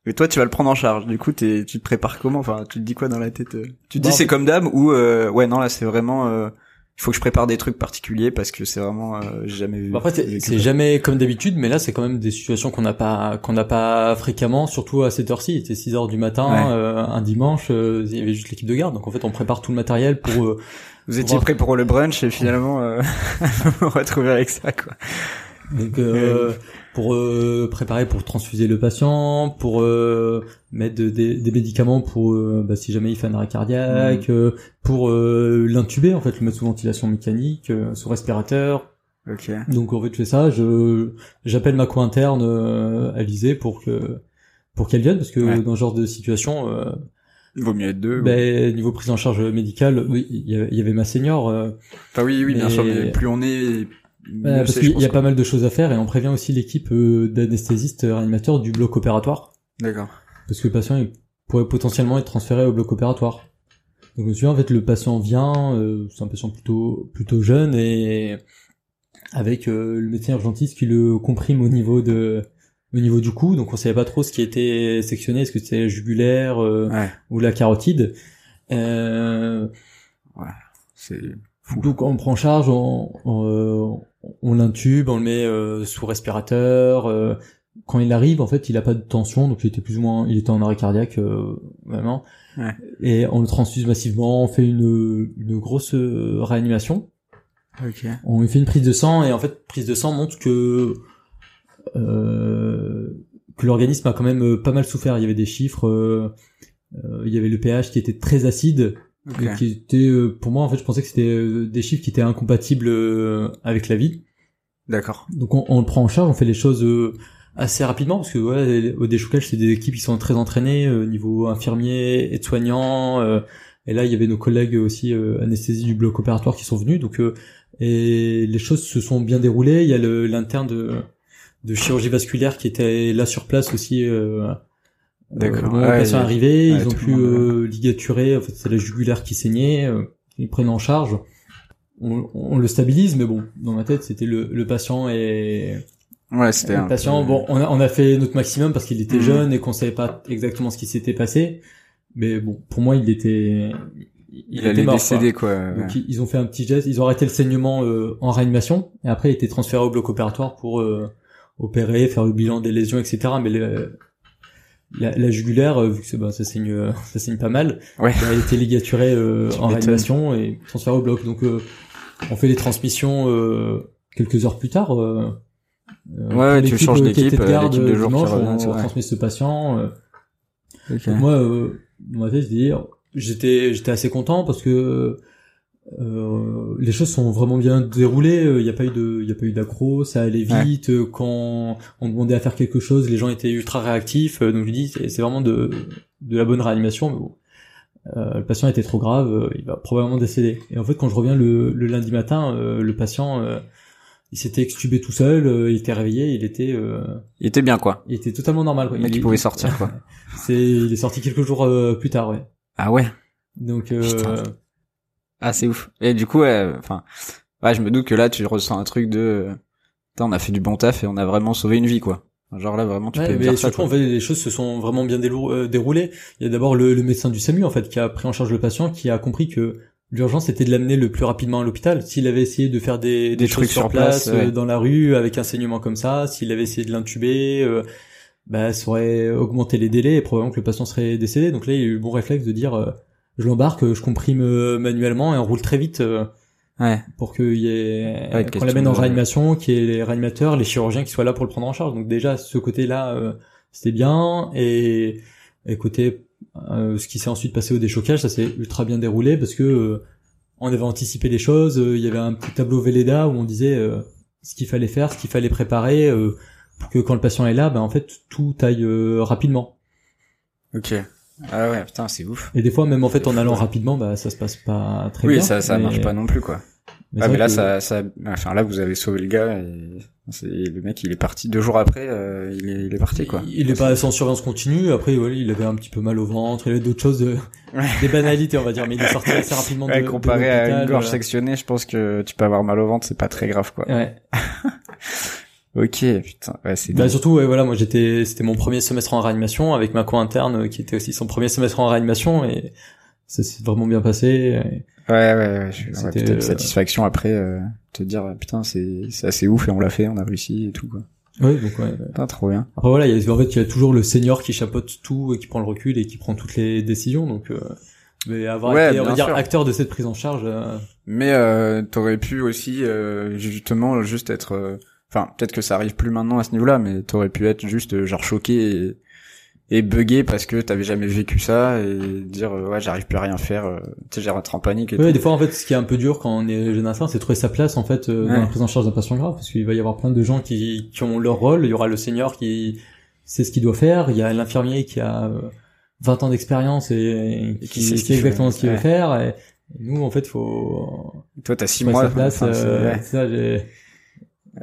Mais toi tu vas le prendre en charge. Du coup t'es, tu te prépares comment? Enfin tu te dis quoi dans la tête euh? Tu te Bah, dis en c'est comme d'hab ou euh, ouais non là c'est vraiment. Euh, il faut que je prépare des trucs particuliers parce que c'est vraiment euh, jamais vu. Bah, Après, c'est- jamais comme d'habitude, mais là, c'est quand même des situations qu'on n'a pas qu'on n'a pas fréquemment, surtout à cette heure-ci. C'était 6 heures du matin, Ouais. euh, un dimanche, euh, il y avait juste l'équipe de garde. Donc en fait, on prépare tout le matériel pour euh, Vous étiez prêt pour le brunch et finalement euh, vous vous retrouvez avec ça quoi. Donc euh, pour euh, préparer pour transfuser le patient, pour euh, mettre de- des, des médicaments pour euh, bah, si jamais il fait un arrêt cardiaque, Mm. euh, pour euh, l'intuber en fait, le mettre sous ventilation mécanique, euh, sous respirateur. Ok. Donc en fait je fais ça, je j'appelle ma co-interne euh, Alizée pour que pour qu'elle vienne parce que Ouais. dans ce genre de situation euh, Il vaut mieux être deux. ou- Ben, niveau prise en charge médicale, oui, il y avait- il y avait ma senior. euh, Enfin oui, oui, bien sûr, mais plus on est, euh, parce qu'il y a pas mal de choses à faire et on prévient aussi l'équipe euh, d'anesthésistes euh, réanimateurs du bloc opératoire D'accord. parce que le patient il pourrait potentiellement être transféré au bloc opératoire. Donc je me souviens en fait le patient vient, euh, c'est un patient plutôt plutôt jeune et avec euh, le médecin urgentiste qui le comprime au niveau de au niveau du cou, donc on savait pas trop ce qui était sectionné, est-ce que c'était jugulaire euh, Ouais, ou la carotide? Euh, c'est donc on prend en charge, on, on, euh, on l'intube, on le met euh, sous respirateur. euh, quand il arrive, en fait, il a pas de tension, donc il était plus ou moins, il était en arrêt cardiaque euh, vraiment. Ouais. Et on le transfuse massivement, on fait une, une grosse euh, réanimation. On lui fait une prise de sang et en fait, prise de sang montre que euh, que l'organisme a quand même pas mal souffert. Il y avait des chiffres, il y avait le pH qui était très acide. Ok. Et qui était euh, pour moi en fait je pensais que c'était euh, des chiffres qui étaient incompatibles euh, avec la vie D'accord. donc on, on le prend en charge on fait les choses assez rapidement parce que voilà les- au déchoucage c'est des équipes qui sont très entraînées euh, niveau infirmier aide-soignant et là il y avait nos collègues aussi euh, anesthésie du bloc opératoire qui sont venus donc euh, et les choses se sont bien déroulées il y a le- l'interne de de chirurgie vasculaire qui était là sur place aussi euh, D'accord. euh, Ouais, le patient il y a- est arrivé, ouais, ils ont pu monde, euh, ligaturer, en fait c'est la jugulaire qui saignait, euh, ils prennent en charge. On, on le stabilise, mais bon, dans ma tête c'était le, le patient et Ouais, c'était un le patient. peu- Bon, on a, on a fait notre maximum parce qu'il était Mhm. jeune et qu'on savait pas exactement ce qui s'était passé, mais bon, pour moi il était, il, il, était allait mort. quoi. décéder quoi. Donc ils- ils ont fait un petit geste, ils ont arrêté le saignement euh, en réanimation et après il était transféré au bloc opératoire pour euh, opérer, faire le bilan des lésions, etc. Mais le- la, la jugulaire, euh, vu que bah, ça saigne, euh, ça saigne pas mal, Ouais. bah, elle était ligaturée euh, en réanimation et transférée au bloc. Donc euh, on fait les transmissions euh, quelques heures plus tard. Ouais, tu changes qui d'équipe, de garde, l'équipe de jour qui dimanche, revient, on, on transmet ce patient. donc moi, euh, ma dis, j'étais, j'étais assez content parce que euh, les choses sont vraiment bien déroulées. Il n'y a pas eu de, il y a pas eu d'accro, ça allait Ouais. vite. euh, Quand on demandait à faire quelque chose, les gens étaient ultra réactifs. euh, Donc je dis, c'est vraiment de, de la bonne réanimation. Mais bon, euh, le patient était trop grave, euh, il va probablement décéder. Et en fait, quand je reviens le, le lundi matin, euh, le patient, euh, il s'était extubé tout seul, euh, il était réveillé, il était, euh, Il était bien quoi. il était totalement normal. Quoi. Le mec, il pouvait sortir, quoi. C'est, il est sorti quelques jours euh, plus tard, ouais. Ah ouais. Donc, euh, Putain. Ah c'est ouf. Et du coup, enfin, ouais, je me doute que là, tu ressens un truc de, Putain, on a fait du bon taf et on a vraiment sauvé une vie quoi. Genre là, vraiment, tu ouais, peux mais dire surtout, en fait, les choses se sont vraiment bien euh, déroulées. Il y a d'abord le, le médecin du SAMU, en fait, qui a pris en charge le patient, qui a compris que l'urgence était de l'amener le plus rapidement à l'hôpital. S'il avait essayé de faire des, des, trucs sur place, place, ouais. euh, dans la rue, avec un saignement comme ça, s'il avait essayé de l'intuber, euh, bah, ça aurait augmenté les délais et probablement que le patient serait décédé. Donc là, il y a eu le bon réflexe de dire, euh, je l'embarque, je comprime euh, manuellement et on roule très vite. euh, Ouais. pour qu'il y ait Ouais, qu'on l'amène en réanimation, qu'il y ait les réanimateurs, les chirurgiens qui soient là pour le prendre en charge. Donc déjà ce côté-là euh, c'était bien et, et côté euh, ce qui s'est ensuite passé au déchocage, ça s'est ultra bien déroulé parce que euh, on avait anticipé les choses, euh, il y avait un petit tableau Velleda où on disait euh, ce qu'il fallait faire, ce qu'il fallait préparer euh, pour que quand le patient est là, ben en fait tout aille euh, rapidement. Ok. Ah ouais, putain, c'est ouf. Et des fois même en fait en allant rapidement, bah ça se passe pas très oui, bien. ça, ça mais- marche pas non plus quoi. mais ah mais là, que- ça, ça, enfin là, vous avez sauvé le gars et le mec, il est parti deux jours après, euh, il est, il est parti quoi. Il est pas sans surveillance continue. Après, voilà, il avait un petit peu mal au ventre. Il avait d'autres choses, de- des banalités, on va dire. Mais il est sorti assez rapidement de, Ouais, de comparé à une gorge voilà. sectionnée, je pense que tu peux avoir mal au ventre, c'est pas très grave quoi. Ouais. Ok, putain, ouais, c'est Bah, surtout, ouais, voilà, moi j'étais, c'était mon premier semestre en réanimation avec ma co-interne euh, qui était aussi son premier semestre en réanimation et ça s'est vraiment bien passé. Et- Ouais, ouais, ouais, je ouais, de euh, satisfaction après, euh, te dire, putain, c'est, c'est assez ouf et on l'a fait, on a réussi et tout, quoi. Ouais, donc ouais. Putain, trop bien. Après voilà, il y a, en fait, il y a toujours le senior qui chapeaute tout et qui prend le recul et qui prend toutes les décisions. Donc, euh, mais avoir Ouais, été, on va dire, sûr. acteur de cette prise en charge. euh, Mais euh, t'aurais pu aussi, euh, justement, juste être... Enfin, peut-être que ça arrive plus maintenant à ce niveau-là, mais t'aurais pu être juste, euh, genre, choqué et, et buggé parce que t'avais jamais vécu ça et dire, euh, ouais, j'arrive plus à rien faire, euh, tu sais, j'ai rentré en panique et Ouais, tout. des fois en fait, ce qui est un peu dur quand on est jeune instinct, c'est trouver sa place en fait euh, Ouais. dans la prise en charge d'un patient grave, parce qu'il va y avoir plein de gens qui, qui ont leur rôle. Il y aura le senior qui sait ce qu'il doit faire. Il y a l'infirmier qui a euh, 20 ans d'expérience et, Et qui qui, sait ce exactement fait. ce qu'il veut faire. Et, nous, en fait, faut Toi, t'as six faut à mois. sa place. enfin, euh, ouais. ça, j'ai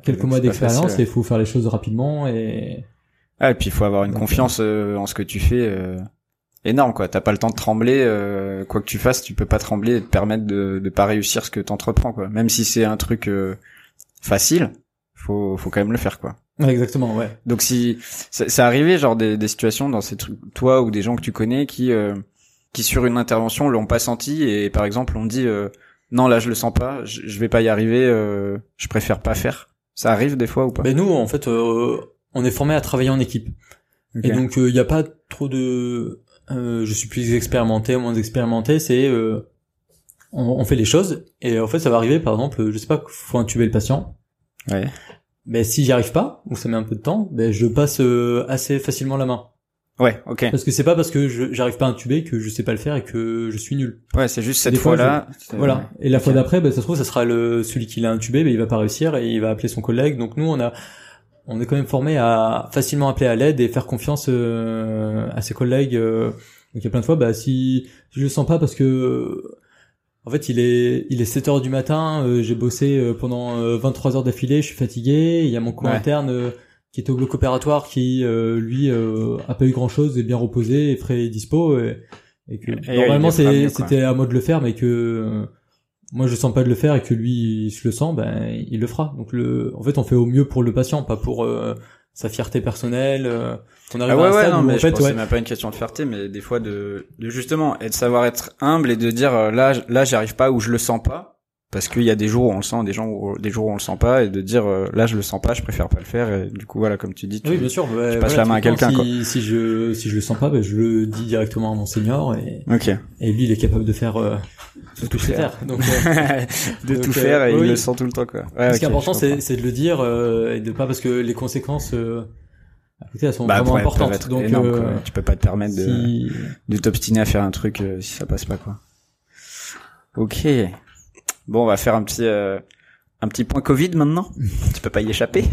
quelques donc mois d'expérience et il faut faire les choses rapidement et Ah, et puis il faut avoir une Donc, confiance euh, en ce que tu fais euh, énorme quoi. T'as pas le temps de trembler, euh, quoi que tu fasses, tu peux pas trembler et te permettre de de pas réussir ce que t'entreprends quoi. Même si c'est un truc euh, facile, faut faut quand même le faire quoi. Exactement, ouais. Donc si c'est arrivé genre des des situations dans ces trucs toi ou des gens que tu connais qui euh, qui sur une intervention l'ont pas senti et par exemple on dit euh, non là je le sens pas, je, je vais pas y arriver, euh, je préfère pas faire. Ça arrive des fois ou pas? Mais nous, en fait, euh, on est formé à travailler en équipe. Et donc, il n'y a pas trop de... euh, je suis plus expérimenté, moins expérimenté, c'est... euh, on, on fait les choses, et en fait, ça va arriver, par exemple, je sais pas, faut intuber le patient. Ouais. Mais si j'y arrive pas, ou ça met un peu de temps, ben je passe euh, assez facilement la main. Ouais, ok. Parce que c'est pas parce que j'arrive pas à intuber que je sais pas le faire et que je suis nul. Ouais, c'est juste cette fois, fois-là. Voilà. Et la fois d'après, ben, ça se trouve, ça sera le celui qui l'a intubé, ben, il va pas réussir et il va appeler son collègue. Donc nous, on a, on est quand même formé à facilement appeler à l'aide et faire confiance euh, à ses collègues. euh. Donc il y a plein de fois, bah si, si je le sens pas parce que en fait il est il est 7 heures du matin, euh, j'ai bossé euh, pendant euh, 23 heures d'affilée, je suis fatigué. Il y a mon co Ouais. interne euh, qui est au bloc opératoire qui euh, lui euh, a pas eu grand chose, est bien reposé, est frais et dispo. Et, et que Et normalement c'était à moi de le faire, mais que euh, moi je sens pas de le faire et que lui il se le sent, ben il le fera. Donc le, en fait on fait au mieux pour le patient, pas pour euh, sa fierté personnelle. euh, on arrive Ah ouais, à un ouais, stade non, où mais en je fait pense que ouais, c'est même pas une question de fierté, mais des fois de, de justement, et de savoir être humble et de dire, euh, là, là, j'y arrive pas ou je le sens pas. Parce qu'il y a des jours où on le sent, des gens où, des jours où on le sent pas, et de dire, euh, là, je le sens pas, je préfère pas le faire, et du coup, voilà, comme tu dis, tu, Oui, bien sûr. ouais, passes voilà, la main à quelqu'un, Si, si je si je le sens pas, ben, je le dis directement à mon senior et, et lui il est capable de faire euh, de tout faire. faire. Donc euh, de Donc, tout euh, faire et oui. il le sent tout le temps, quoi. Ouais, ce qui est important c'est de le dire euh, et de pas parce que les conséquences euh, côté elles sont Bah, vraiment importantes. être Donc euh, quoi. tu peux pas te permettre de, si de t'obstiner à faire un truc euh, si ça passe pas, quoi. Ok. Bon, on va faire un petit, euh, un petit point Covid maintenant. tu peux pas y échapper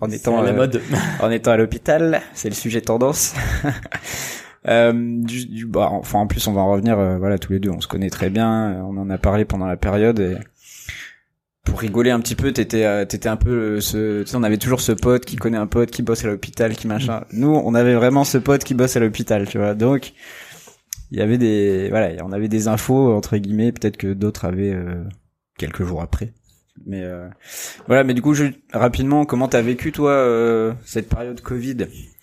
en étant à la euh, mode. en étant à l'hôpital, c'est le sujet tendance. euh, du, du- bah, enfin, en plus, on va en revenir. euh, voilà, tous les deux, on se connaît très bien. euh, On en a parlé pendant la période. Et pour rigoler un petit peu, t'étais, t'étais un peu ce. Tu sais, on avait toujours ce pote qui connaît un pote qui bosse à l'hôpital, qui machin. Nous, on avait vraiment ce pote qui bosse à l'hôpital, tu vois. Donc, il y avait des, voilà, on avait des infos entre guillemets. Peut-être que d'autres avaient euh, quelques jours après. Mais euh, voilà, mais du coup, je, rapidement, comment t'as vécu toi euh, cette période Covid?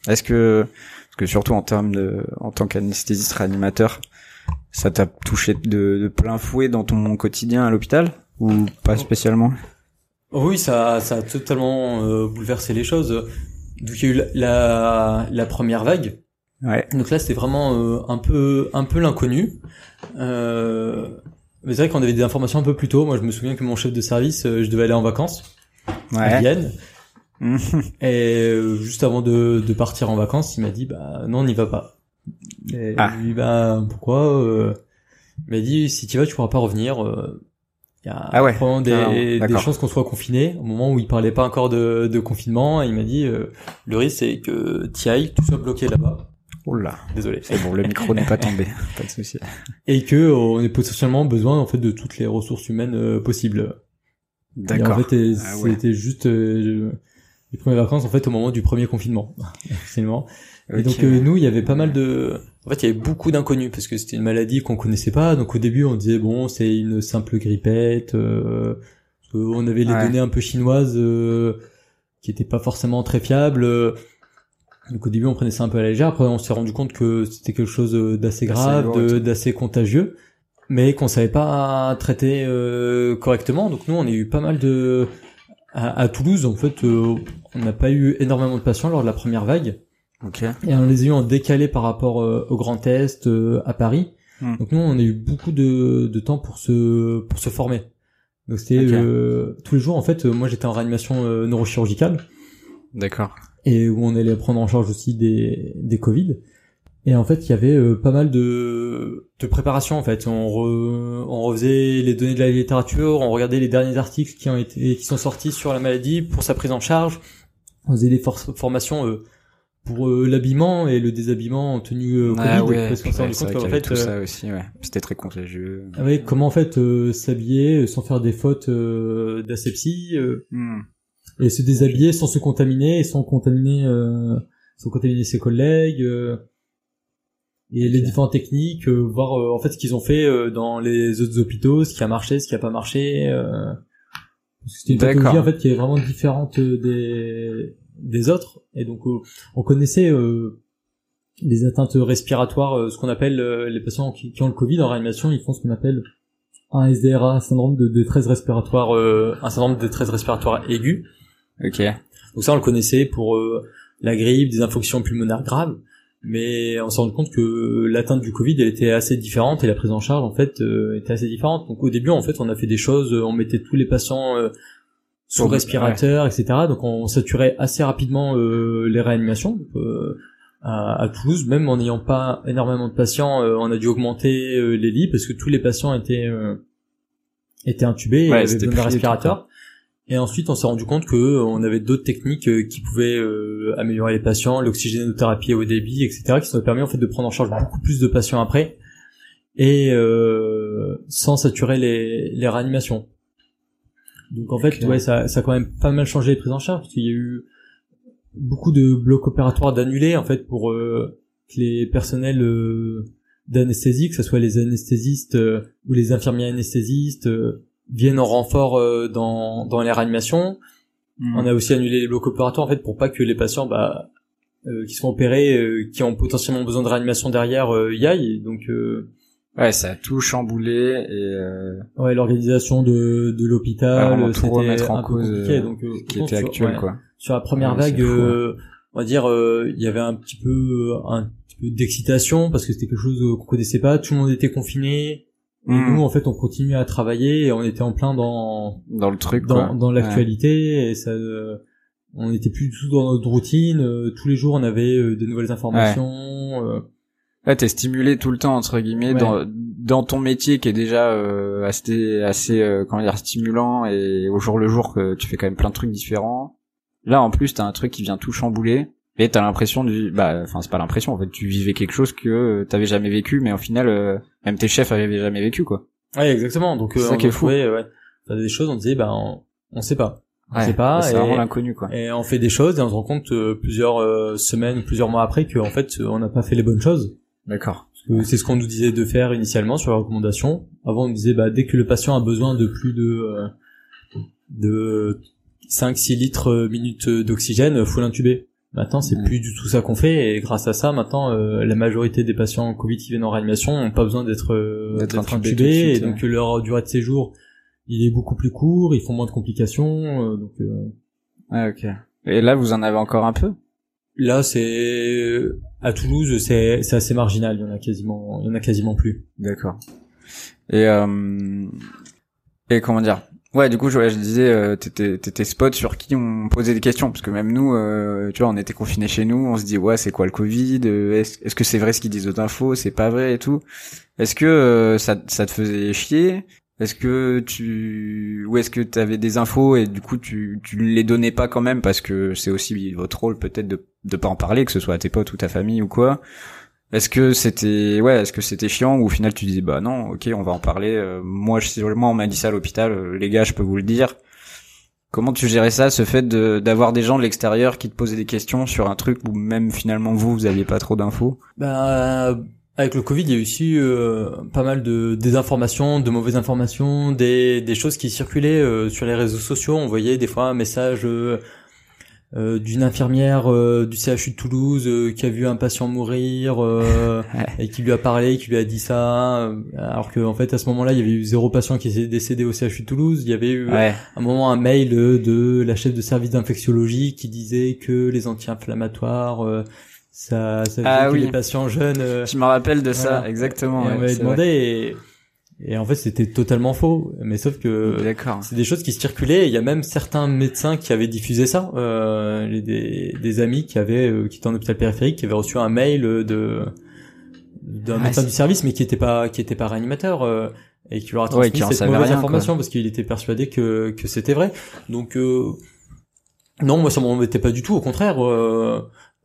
Est-ce que, parce que surtout en termes de, en tant qu'anesthésiste réanimateur, ça t'a touché de, de plein fouet dans ton quotidien à l'hôpital? Ou pas spécialement? Oui, ça, ça a totalement euh, bouleversé les choses. Donc il y a eu la, la, la première vague. Ouais. Donc là, c'était vraiment euh, un peu, un peu l'inconnu. Euh, mais c'est vrai qu'on avait des informations un peu plus tôt. Moi, je me souviens que mon chef de service, euh, je devais aller en vacances à Ouais. Vienne. Mhm. Et euh, juste avant de, de partir en vacances, il m'a dit, bah non, on n'y va pas. Et Ah. je lui ai dit, bah pourquoi euh, Il m'a dit, si tu vas, tu pourras pas revenir. Il y a Ah ouais, vraiment des, chances qu'on soit confiné au moment où il parlait pas encore de, de confinement. Il m'a dit, euh, le risque c'est que tu ailles, tu sois bloqué là-bas. Oh là, Désolé. c'est bon, le micro n'est pas tombé, pas de souci. Et que euh, on ait potentiellement besoin en fait de toutes les ressources humaines euh, possibles. D'accord. En fait, et Ah ouais. c'était juste euh, les premières vacances en fait au moment du premier confinement. Absolument. Et donc euh, nous, il y avait pas mal de, en fait, il y avait beaucoup d'inconnus parce que c'était une maladie qu'on connaissait pas. Donc au début, on disait bon, c'est une simple grippette. Euh, on avait les Ouais. données un peu chinoises euh, qui étaient pas forcément très fiables. Euh, Donc au début, on prenait ça un peu à la légère. Après, on s'est rendu compte que c'était quelque chose d'assez grave, d'assez contagieux, mais qu'on savait pas traiter euh, correctement. Donc nous, on a eu pas mal de à, à Toulouse. En fait, euh, on n'a pas eu énormément de patients lors de la première vague. Ok. Et on les a eu en décalé par rapport euh, au Grand Est, euh, à Paris. Hmm. Donc nous, on a eu beaucoup de, de temps pour se pour se former. Donc c'était Ok. euh, tous les jours. En fait, euh, moi j'étais en réanimation euh, neurochirurgicale D'accord. Et où on allait prendre en charge aussi des des Covid. Et en fait, il y avait euh, pas mal de de préparation. En fait, on re- on refaisait les données de la littérature, on regardait les derniers articles qui ont été qui sont sortis sur la maladie pour sa prise en charge. On faisait des for- formations euh, pour euh, l'habillement et le déshabillement en tenue euh, Covid Ah ouais, parce qu'on s'est rendu compte qu'en fait tout ça aussi, ouais. C'était très contagieux. avec comment en fait euh, s'habiller sans faire des fautes euh, d'asepsie euh, Hmm. Et se déshabiller sans se contaminer et sans contaminer euh, sans contaminer ses collègues euh, et les différentes techniques euh, voir euh, en fait ce qu'ils ont fait euh, dans les autres hôpitaux ce qui a marché ce qui a pas marché euh, c'était une technologie en fait qui est vraiment différente des des autres. Et donc on connaissait euh, les atteintes respiratoires ce qu'on appelle les patients qui, qui ont le Covid en réanimation ils font ce qu'on appelle un SDRA, un syndrome de détresse respiratoire, euh, un syndrome de détresse respiratoire aiguë. Ok. Donc ça, on le connaissait pour euh, la grippe, des infections pulmonaires graves, mais on s'est rendu compte que l'atteinte du Covid, elle était assez différente et la prise en charge, en fait, euh, était assez différente. Donc au début, en fait, on a fait des choses, euh, on mettait tous les patients euh, sous respirateur, etc. Donc on saturait assez rapidement euh, les réanimations. Donc, euh, à, à Toulouse, même en n'ayant pas énormément de patients, euh, on a dû augmenter euh, les lits parce que tous les patients étaient euh, étaient intubés et Ouais, avaient c'était besoin d'un respirateur. Et ensuite, on s'est rendu compte que euh, on avait d'autres techniques euh, qui pouvaient euh, améliorer les patients, l'oxygénothérapie au débit, etc., qui nous ont permis en fait de prendre en charge beaucoup plus de patients après et euh, sans saturer les, les réanimations. Donc en fait, ouais, ça, ça a quand même pas mal changé les prises en charge parce qu'il y a eu beaucoup de blocs opératoires d'annulés en fait pour euh, que les personnels euh, d'anesthésie, que ce soit les anesthésistes euh, ou les infirmiers anesthésistes, euh, viennent en renfort euh, dans, dans les réanimations. Hmm. On a aussi annulé les blocs opératoires en fait pour pas que les patients bah, euh, qui sont opérés, euh, qui ont potentiellement besoin de réanimation derrière, euh, y aillent. Donc euh, Ouais, ça a tout chamboulé et euh, ouais, l'organisation de, de Ouais, l'hôpital, tout remettre en cause, Donc, qui était sur- actuel ouais. quoi. sur la première Ouais, c'est vague, euh, on va dire, euh, il y avait un petit peu, un petit peu d'excitation parce que c'était quelque chose qu'on connaissait pas. Tout le monde était confiné. Et Hmm. nous, en fait, on continuait à travailler et on était en plein dans Dans le truc dans, quoi. dans l'actualité et ça, euh, on était plus du tout dans notre routine. Euh, tous les jours, on avait euh, des nouvelles informations. euh, Ouais, t'es stimulé tout le temps entre guillemets Ouais. dans dans ton métier qui est déjà euh, assez assez euh, comment dire stimulant et au jour le jour que tu fais quand même plein de trucs différents. Là en plus t'as un truc qui vient tout chambouler et t'as l'impression du bah enfin c'est pas l'impression en fait tu vivais quelque chose que t'avais jamais vécu mais au final euh, même tes chefs avaient jamais vécu quoi. Ouais, exactement. Donc, C'est euh, ça on qui est fou. ouais, on faisait des choses, on disait, bah, on, on sait pas. On Ouais, sait pas. c'est et- vraiment l'inconnu quoi. Et on fait des choses et on se rend compte euh, plusieurs euh, semaines plusieurs mois après qu'en fait on n'a pas fait les bonnes choses. D'accord. C'est ce qu'on nous disait de faire initialement sur la recommandation. Avant on nous disait bah dès que le patient a besoin de plus de euh, de 5-6 litres minutes d'oxygène, faut l'intuber. Maintenant c'est Ouais. plus du tout ça qu'on fait et grâce à ça maintenant euh, la majorité des patients Covid qui viennent en réanimation n'ont pas besoin d'être euh, intubés et donc ouais. leur durée de séjour il est beaucoup plus court, ils font moins de complications euh, donc euh, Ouais, ok. Et là vous en avez encore un peu? Là, c'est à Toulouse, c'est c'est assez marginal. Il y en a quasiment, il y en a quasiment plus. D'accord. Et euh, et comment dire? Ouais, du coup, je, je disais, euh, t'étais t'étais spot sur qui on posait des questions parce que même nous, euh, tu vois, on était confinés chez nous, on se dit ouais, c'est quoi le Covid Euh, Est-ce est-ce que c'est vrai ce qu'ils disent aux infos C'est pas vrai et tout. Est-ce que euh, ça ça te faisait chier? Est-ce que tu ou est-ce que t'avais des infos et du coup tu tu les donnais pas quand même parce que c'est aussi votre rôle peut-être de de pas en parler, que ce soit à tes potes ou ta famille ou quoi? Est-ce que c'était ouais, est-ce que c'était chiant ou au final tu disais bah non, ok, on va en parler. euh, moi, je moi on m'a dit ça à l'hôpital, euh, les gars, je peux vous le dire. Comment tu gérais ça, ce fait de d'avoir des gens de l'extérieur qui te posaient des questions sur un truc où même finalement vous vous aviez pas trop d'infos? Ben, avec le Covid, il y a eu aussi euh, pas mal de désinformations, de mauvaises informations, des, des choses qui circulaient euh, sur les réseaux sociaux. On voyait des fois un message euh, d'une infirmière euh, du CHU de Toulouse euh, qui a vu un patient mourir euh, et qui lui a parlé, qui lui a dit ça, euh, alors qu'en fait à ce moment-là il y avait eu zéro patient qui était décédé au CHU de Toulouse. Il y avait eu Ouais, à un moment un mail de la chef de service d'infectiologie qui disait que les anti-inflammatoires euh, ça, ça faisait Ah que oui. les patients jeunes je me rappelle de ça, exactement. et ouais, on m'avait demandé. Et, en fait c'était totalement faux. Mais sauf que c'est des choses qui circulaient. Il y a même certains médecins qui avaient diffusé ça euh, des, des amis qui avaient euh, qui étaient en hôpital périphérique qui avaient reçu un mail de d'un Ah, médecin du service mais qui était pas qui était pas réanimateur euh, et qui leur a Ouais, transmis en cette mauvaise rien, information parce qu'il était persuadé que que c'était vrai. Donc euh, non moi ça m'embêtait pas du tout. Au contraire euh,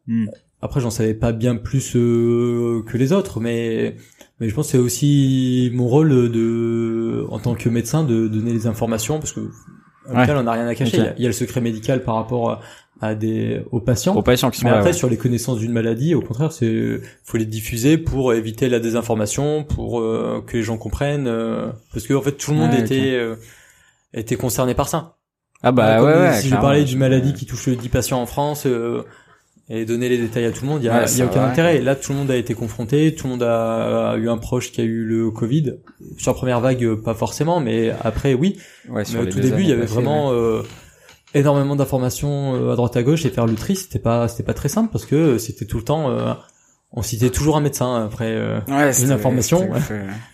Hmm. après, j'en savais pas bien plus euh, que les autres, mais mais je pense que c'est aussi mon rôle de en tant que médecin de donner les informations parce que à l'hôpital, on n'a rien à cacher. Il, y a, il y a le secret médical par rapport à, à des aux patients. Aux patients qui sont Mais là. après, ouais. sur les connaissances d'une maladie, au contraire, c'est faut les diffuser pour éviter la désinformation, pour euh, que les gens comprennent, euh, parce que en fait, tout le monde Ouais, était euh, était concerné par ça. Ah bah ouais, ouais. si je parlais d'une maladie qui touche 10 patients en France euh, et donner les détails à tout le monde, il y a, Ouais, y a aucun va, intérêt. Là, tout le monde a été confronté, tout le monde a, a eu un proche qui a eu le Covid. Sur la première vague, euh, pas forcément, mais après, oui. Ouais, Mais au tout début, il y avait vraiment euh, énormément d'informations euh, à droite à gauche. Et faire le tri, c'était pas c'était pas très simple parce que euh, c'était tout le temps euh, on citait toujours un médecin après euh, c'était- information,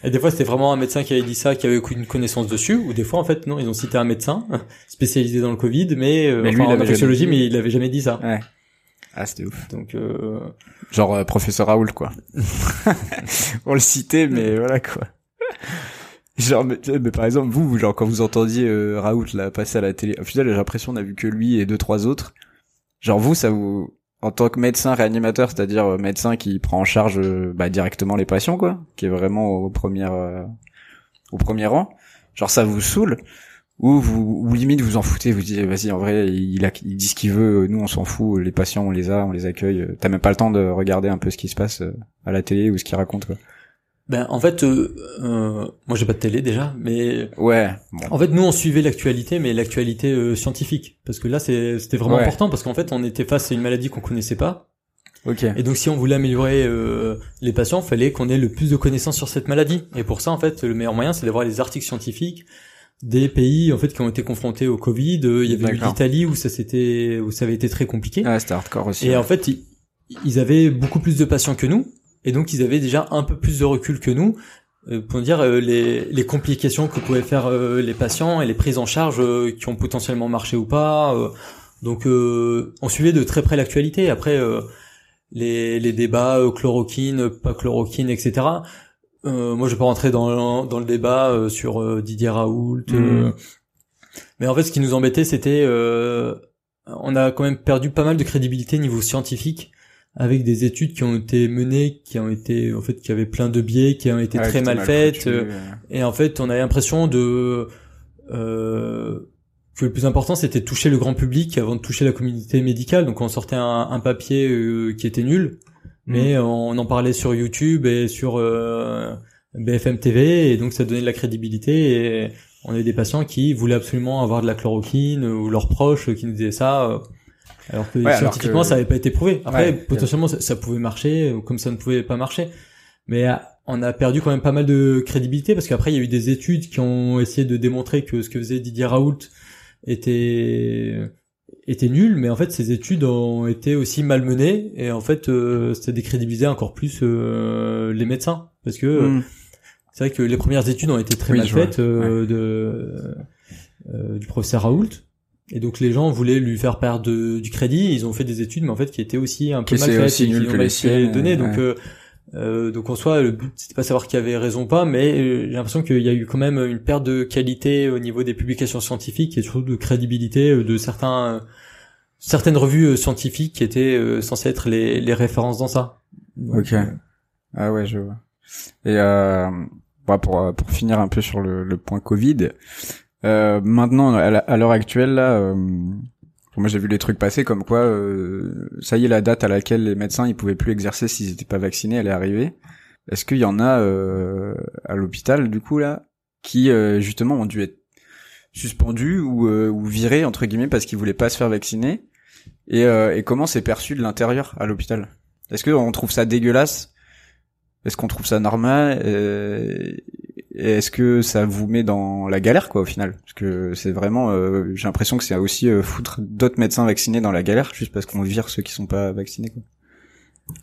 et des fois c'était vraiment un médecin qui avait dit ça qui avait une connaissance dessus. Ou des fois en fait non ils ont cité un médecin spécialisé dans le Covid mais, Mais lui, enfin, il en avait infectiologie jamais mais il avait jamais dit ça. Ouais. Ah, c'était ouf. donc euh, Genre euh, professeur Raoul quoi. On le citait mais voilà quoi. Genre mais, mais par exemple vous, genre quand vous entendiez euh, Raoult là passer à la télé, au final j'ai l'impression on a vu que lui et deux trois autres. Genre vous ça vous en tant que médecin réanimateur, c'est-à-dire euh, médecin qui prend en charge euh, bah, directement les patients quoi, qui est vraiment au premier euh, au premier rang. Genre ça vous saoule ou vous ou limite vous en foutez, vous dites vas-y en vrai il, a, il dit ce qu'il veut, nous on s'en fout, les patients on les a, on les accueille. T'as même pas le temps de regarder un peu ce qui se passe euh, à la télé ou ce qu'ils racontent quoi. ben en fait euh, euh, moi j'ai pas de télé déjà mais Ouais. Bon. En fait, nous, on suivait l'actualité, mais l'actualité euh, scientifique, parce que là, c'est- c'était vraiment Ouais. important, parce qu'en fait, on était face à une maladie qu'on connaissait pas, Ok. et donc si on voulait améliorer euh, les patients, il fallait qu'on ait le plus de connaissances sur cette maladie. Et pour ça, en fait, le meilleur moyen, c'est d'avoir les articles scientifiques des pays en fait qui ont été confrontés au Covid. Euh, Il y avait eu l'Italie où ça s'était où ça avait été très compliqué. Ah c'était hardcore aussi. Et ouais. en fait, ils, ils avaient beaucoup plus de patients que nous, et donc ils avaient déjà un peu plus de recul que nous euh, pour dire euh, les, les complications que pouvaient faire euh, les patients et les prises en charge euh, qui ont potentiellement marché ou pas. euh. donc euh, on suivait de très près l'actualité. Après euh, les, les débats euh, chloroquine, pas chloroquine, etc. Euh, moi, je vais pas rentrer dans, dans le débat euh, sur euh, Didier Raoult. euh. Mhm. mais en fait, ce qui nous embêtait, c'était euh, on a quand même perdu pas mal de crédibilité niveau scientifique avec des études qui ont été menées, qui ont été en fait qui avaient plein de biais, qui ont été Ouais, très mal, faites. et en fait, on avait l'impression de euh, que le plus important c'était de toucher le grand public avant de toucher la communauté médicale. Donc on sortait un, un papier qui était nul, mais on en parlait sur YouTube et sur euh, BFM TV et donc ça donnait de la crédibilité et on avait des patients qui voulaient absolument avoir de la chloroquine ou leurs proches qui nous disaient ça euh, alors que Ouais, alors scientifiquement que- ça n'avait pas été prouvé. Après Ouais. potentiellement ça, ça pouvait marcher ou comme ça ne pouvait pas marcher. Mais euh, on a perdu quand même pas mal de crédibilité parce qu'après il y a eu des études qui ont essayé de démontrer que ce que faisait Didier Raoult était était nul, mais en fait ces études ont été aussi malmenées et en fait euh, ça décrédibilisait encore plus euh, les médecins. Parce que euh, Mm. c'est vrai que les premières études ont été très Oui, mal faites euh, de euh, du professeur Raoult. Et donc les gens voulaient lui faire perdre de- du crédit. Ils ont fait des études mais en fait qui étaient aussi un peu Qui mal faites aussi et qui nul ont que mal les siennes, données. ouais. euh, euh, donc en soi, le but c'était pas savoir qui avait raison ou pas, mais euh, j'ai l'impression qu'il y a eu quand même une perte de qualité au niveau des publications scientifiques et surtout de crédibilité euh, de certains euh, certaines revues scientifiques qui étaient censées être les, les références dans ça. Donc, Ok. Ah ouais, je vois. Et bah, pour pour finir un peu sur le, le point Covid, maintenant à l'heure actuelle là, moi j'ai vu les trucs passer comme quoi euh, ça y est la date à laquelle les médecins ils pouvaient plus exercer s'ils étaient pas vaccinés, elle est arrivée. Est-ce qu'il y en a euh, à l'hôpital du coup là qui euh, justement ont dû être suspendus ou euh, ou virés entre guillemets parce qu'ils voulaient pas se faire vacciner? Et, euh, et comment c'est perçu de l'intérieur à l'hôpital? Est-ce qu'on trouve ça dégueulasse? Est-ce qu'on trouve ça normal? Euh, est-ce que ça vous met dans la galère quoi au final? Parce que c'est vraiment, euh, j'ai l'impression que c'est aussi euh, foutre d'autres médecins vaccinés dans la galère juste parce qu'on vire ceux qui sont pas vaccinés. Quoi.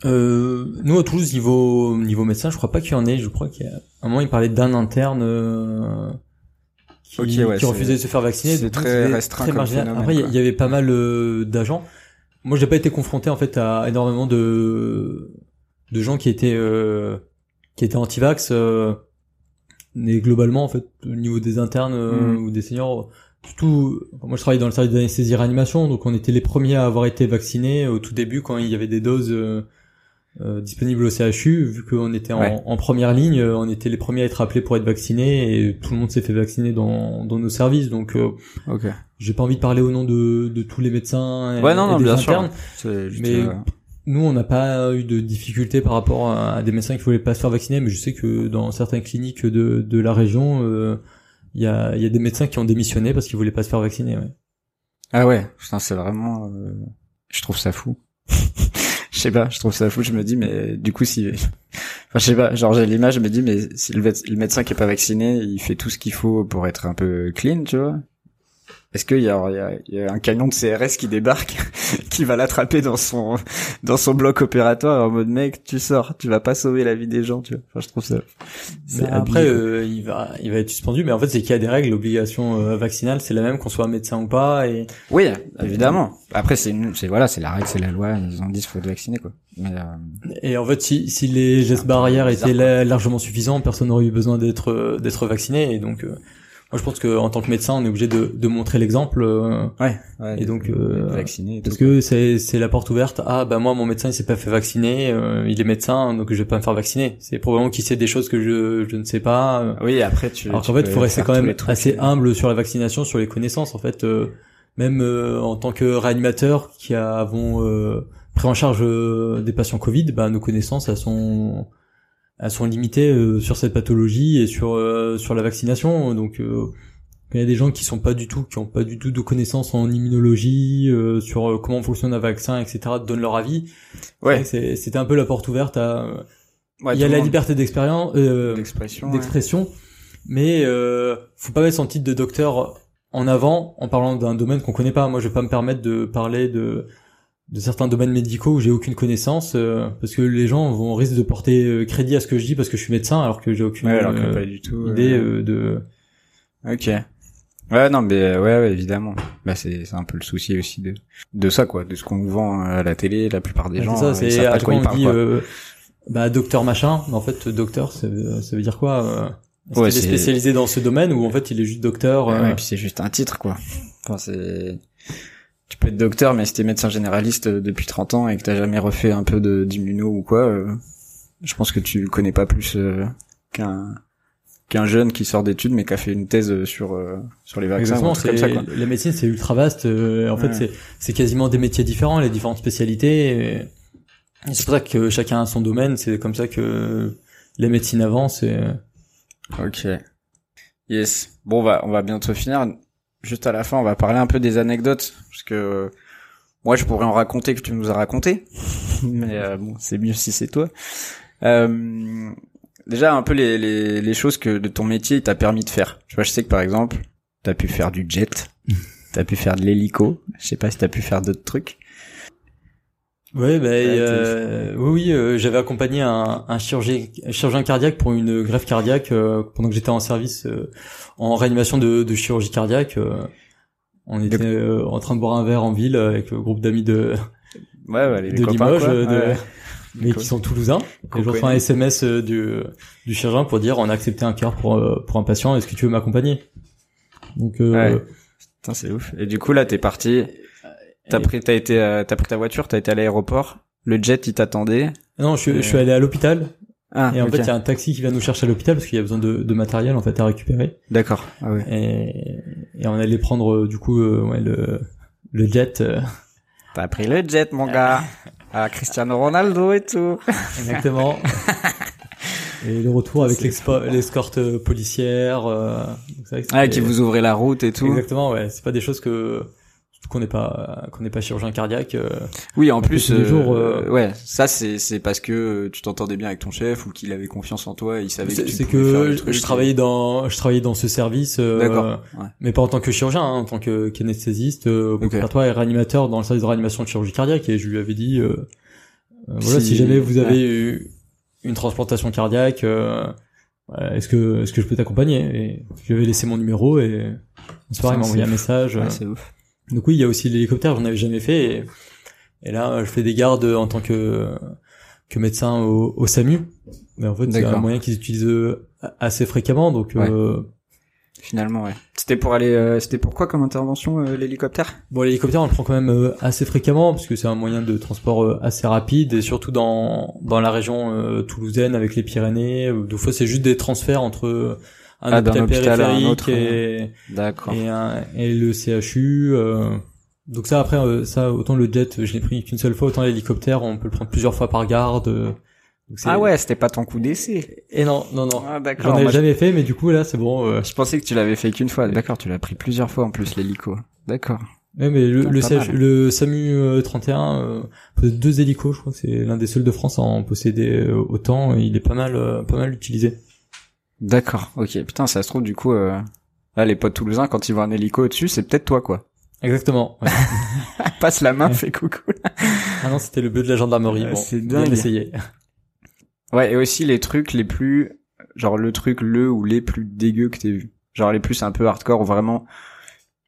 Euh, nous à Toulouse niveau niveau médecin, je crois pas qu'il y en ait. Je crois qu'il y a un moment il parlait d'un interne euh, qui, Ok, ouais, qui refusait de se faire vacciner. c'est très c'était restreint très comme Après il y- quoi. il y avait pas mal euh, d'agents. Moi j'ai pas été confronté en fait à énormément de de gens qui étaient euh, qui étaient anti-vax. Mais globalement en fait au niveau des internes euh, Mm. ou des seniors, surtout, moi je travaille dans le service d'anesthésie réanimation, donc on était les premiers à avoir été vaccinés au tout début quand il y avait des doses euh, euh, disponibles au CHU, vu qu'on était en, Ouais. en première ligne, euh, on était les premiers à être appelés pour être vaccinés et tout le monde s'est fait vacciner dans, dans nos services, donc euh, Ok. j'ai pas envie de parler au nom de, de tous les médecins et, Ouais, non, et non, des bien sûr. internes. Juste, Mais Nous, on n'a pas eu de difficultés par rapport à, des médecins qui voulaient pas se faire vacciner, mais je sais que dans certaines cliniques de, de la région, euh, il y, a, y a des médecins qui ont démissionné parce qu'ils voulaient pas se faire vacciner. Ouais. Ah ouais, putain, c'est vraiment, euh, je trouve ça fou. je sais pas, je trouve ça fou. Je me dis, mais du coup, si, enfin, je sais pas, genre j'ai l'image, je me dis, mais si le, le médecin qui est pas vacciné, il fait tout ce qu'il faut pour être un peu clean, tu vois. Est-ce qu'il y a, il y, a, y a un camion de CRS qui débarque, qui va l'attraper dans son dans son bloc opératoire en mode mec, tu sors, tu vas pas sauver la vie des gens, tu vois. Enfin, je trouve ça. Mais après, euh, il va, il va être suspendu. Mais en fait, c'est qu'il y a des règles. L'obligation euh, vaccinale, c'est la même qu'on soit médecin ou pas. Et Oui, évidemment. Après, c'est c'est voilà, c'est la règle, c'est la loi. Ils ont dit, faut être vacciné, quoi. Mais euh, Et en fait, si, si les gestes barrières bizarre, étaient la- largement suffisants, personne n'aurait eu besoin d'être euh, d'être vacciné. Et donc, euh, moi, je pense que en tant que médecin, on est obligé de, de montrer l'exemple. euh, ouais. ouais Et donc, euh, vacciné. et Parce tout. que c'est c'est la porte ouverte. Ah bah moi mon médecin il s'est pas fait vacciner, euh, il est médecin donc je vais pas me faire vacciner. C'est probablement qu'il sait des choses que je je ne sais pas. euh. Oui, après tu. Alors qu'en fait faut rester quand même trucs. assez humble sur la vaccination, sur les connaissances en fait. euh, même euh, en tant que réanimateur qui avons euh, pris en charge des patients Covid, bah nos connaissances elles sont sont limitées euh, sur cette pathologie et sur euh, sur la vaccination. Donc euh, il y a des gens qui sont pas du tout, qui ont pas du tout de connaissances en immunologie, euh, sur euh, comment fonctionne un vaccin, etc., donnent leur avis. Ouais. C'est- C'était un peu la porte ouverte à. Ouais, il y a la liberté d'expérience, euh, d'expression. ouais. d'expression, mais euh, faut pas mettre son titre de docteur en avant en parlant d'un domaine qu'on connaît pas. Moi, je vais pas me permettre de parler de de certains domaines médicaux où j'ai aucune connaissance euh, parce que les gens vont risquer de porter euh, crédit à ce que je dis parce que je suis médecin alors que j'ai aucune Ouais, alors que euh, pas du tout. idée euh, de Ok. Ouais, non, mais ouais, ouais, évidemment. Bah, c'est c'est un peu le souci aussi de de ça, quoi, de ce qu'on nous vend à la télé. La plupart des gens, c'est ça, c'est à quoi on dit quoi. euh, bah docteur machin, mais en fait docteur ça veut, ça veut dire quoi Est-ce Ouais, qu'il est spécialisé dans ce domaine ou en fait il est juste docteur euh, ouais, et puis c'est juste un titre, quoi. Enfin, c'est. Tu peux être docteur, mais si t'es médecin généraliste euh, depuis 30 ans et que t'as jamais refait un peu de d'immuno ou quoi, euh, je pense que tu connais pas plus euh, qu'un qu'un jeune qui sort d'études mais qui a fait une thèse sur euh, sur les vaccins Exactement, comme ça, quoi. la médecine c'est ultra vaste. en fait c'est c'est quasiment des métiers différents, les différentes spécialités. et C'est pour ça que chacun a son domaine. C'est comme ça que la médecine avance. Et... Ok. Yes. Bon, on va, on va bientôt finir. Juste à la fin, on va parler un peu des anecdotes. Parce que euh, moi, je pourrais en raconter que tu nous as raconté. Mais euh, bon, c'est mieux si c'est toi. Euh, déjà, un peu les, les, les choses que de ton métier t'a permis de faire. Tu vois, je sais que par exemple, t'as pu faire du jet. T'as pu faire de l'hélico. Je sais pas si t'as pu faire d'autres trucs. Ouais, bah, euh, oui, oui, euh, j'avais accompagné un, un chirurgien, un chirurgien cardiaque pour une greffe cardiaque euh, pendant que j'étais en service euh, en réanimation de, de chirurgie cardiaque. euh, on était euh, en train de boire un verre en ville avec le groupe d'amis de, Ouais, ouais, les de copains, Limoges, quoi. de- Ouais. mais qui sont toulousains. Et je reçois un SMS du, du chirurgien pour dire on a accepté un cœur pour, pour un patient, est-ce que tu veux m'accompagner? Donc euh, Ouais. Putain, c'est ouf. Et du coup, là, t'es parti. T'as pris, t'as été, euh, t'as pris ta voiture, t'as été à l'aéroport. Le jet, il t'attendait. non, je, suis- Euh, je suis allé à l'hôpital Ah, et en fait il y a un taxi qui vient nous chercher à l'hôpital parce qu'il y a besoin de, de matériel en fait à récupérer. D'accord. Ah ouais. Et, et on allait prendre euh, du coup euh, ouais, le, le jet. euh, T'as pris le jet, mon gars. Ah, Cristiano Ronaldo et tout. exactement. et le retour avec l'escorte euh, policière. euh, Ah, qui vous ouvrait la route et tout. Exactement, ouais. C'est pas des choses que qu'on n'est pas qu'on n'est pas chirurgien cardiaque. euh, Oui, en plus, euh, jours, euh, ouais, ça c'est c'est parce que euh, tu t'entendais bien avec ton chef ou qu'il avait confiance en toi, et il savait que tu c'est faire que je, travaillais dans je travaillais dans ce service. euh, D'accord. Ouais. Mais pas en tant que chirurgien, hein, en tant que qu'anesthésiste, euh, Ok. opératoire et réanimateur dans le service de réanimation de chirurgie cardiaque. Et je lui avais dit, voilà, Si- si jamais vous avez ouais. eu une transplantation cardiaque, euh, est-ce que est-ce que je peux t'accompagner? Et je lui avais laissé mon numéro et pareil, il m'a envoyé un message. Ouais, c'est ouf. Donc oui, il y a aussi l'hélicoptère, j'en avais jamais fait. Et, et là, je fais des gardes en tant que que médecin au, au SAMU. Mais en fait, c'est un moyen qu'ils utilisent euh, assez fréquemment. Donc Ouais. euh, finalement, ouais. C'était pour aller, euh, c'était pour quoi comme intervention euh, l'hélicoptère? Bon, l'hélicoptère, on le prend quand même euh, assez fréquemment parce que c'est un moyen de transport euh, assez rapide et surtout dans dans la région euh, toulousaine avec les Pyrénées. Des fois, c'est juste des transferts entre un Ah, hôpital à un périphérique autre, et, D'accord. et, un- et le CHU. euh. Donc ça, après, euh, ça, autant le jet, je l'ai pris qu'une seule fois, autant l'hélicoptère, on peut le prendre plusieurs fois par garde. euh. Donc Ah ouais, c'était pas ton coup d'essai. Et non, non, non. Ah d'accord. J'en ai Moi, jamais fait, mais du coup là, c'est bon. euh, Je pensais que tu l'avais fait qu'une fois. D'accord, tu l'as pris plusieurs fois en plus l'hélico. D'accord. Ouais, mais le, Putain, le, CH le SAMU euh, 31 euh, possède deux hélicos, je crois que c'est l'un des seuls de France à en posséder euh, autant. il est pas mal, euh, pas mal utilisé. D'accord. Ok. Putain, ça se trouve du coup, euh... là les potes toulousains quand ils voient un hélico au-dessus, c'est peut-être toi quoi. Exactement. ouais. Passe la main, Ouais. fais coucou. ah non, c'était le bleu de la gendarmerie. Bon, c'est bien dingue. essayé. Ouais, et aussi les trucs les plus, genre le truc le ou les plus dégueux que t'aies vu. Genre les plus un peu hardcore où vraiment,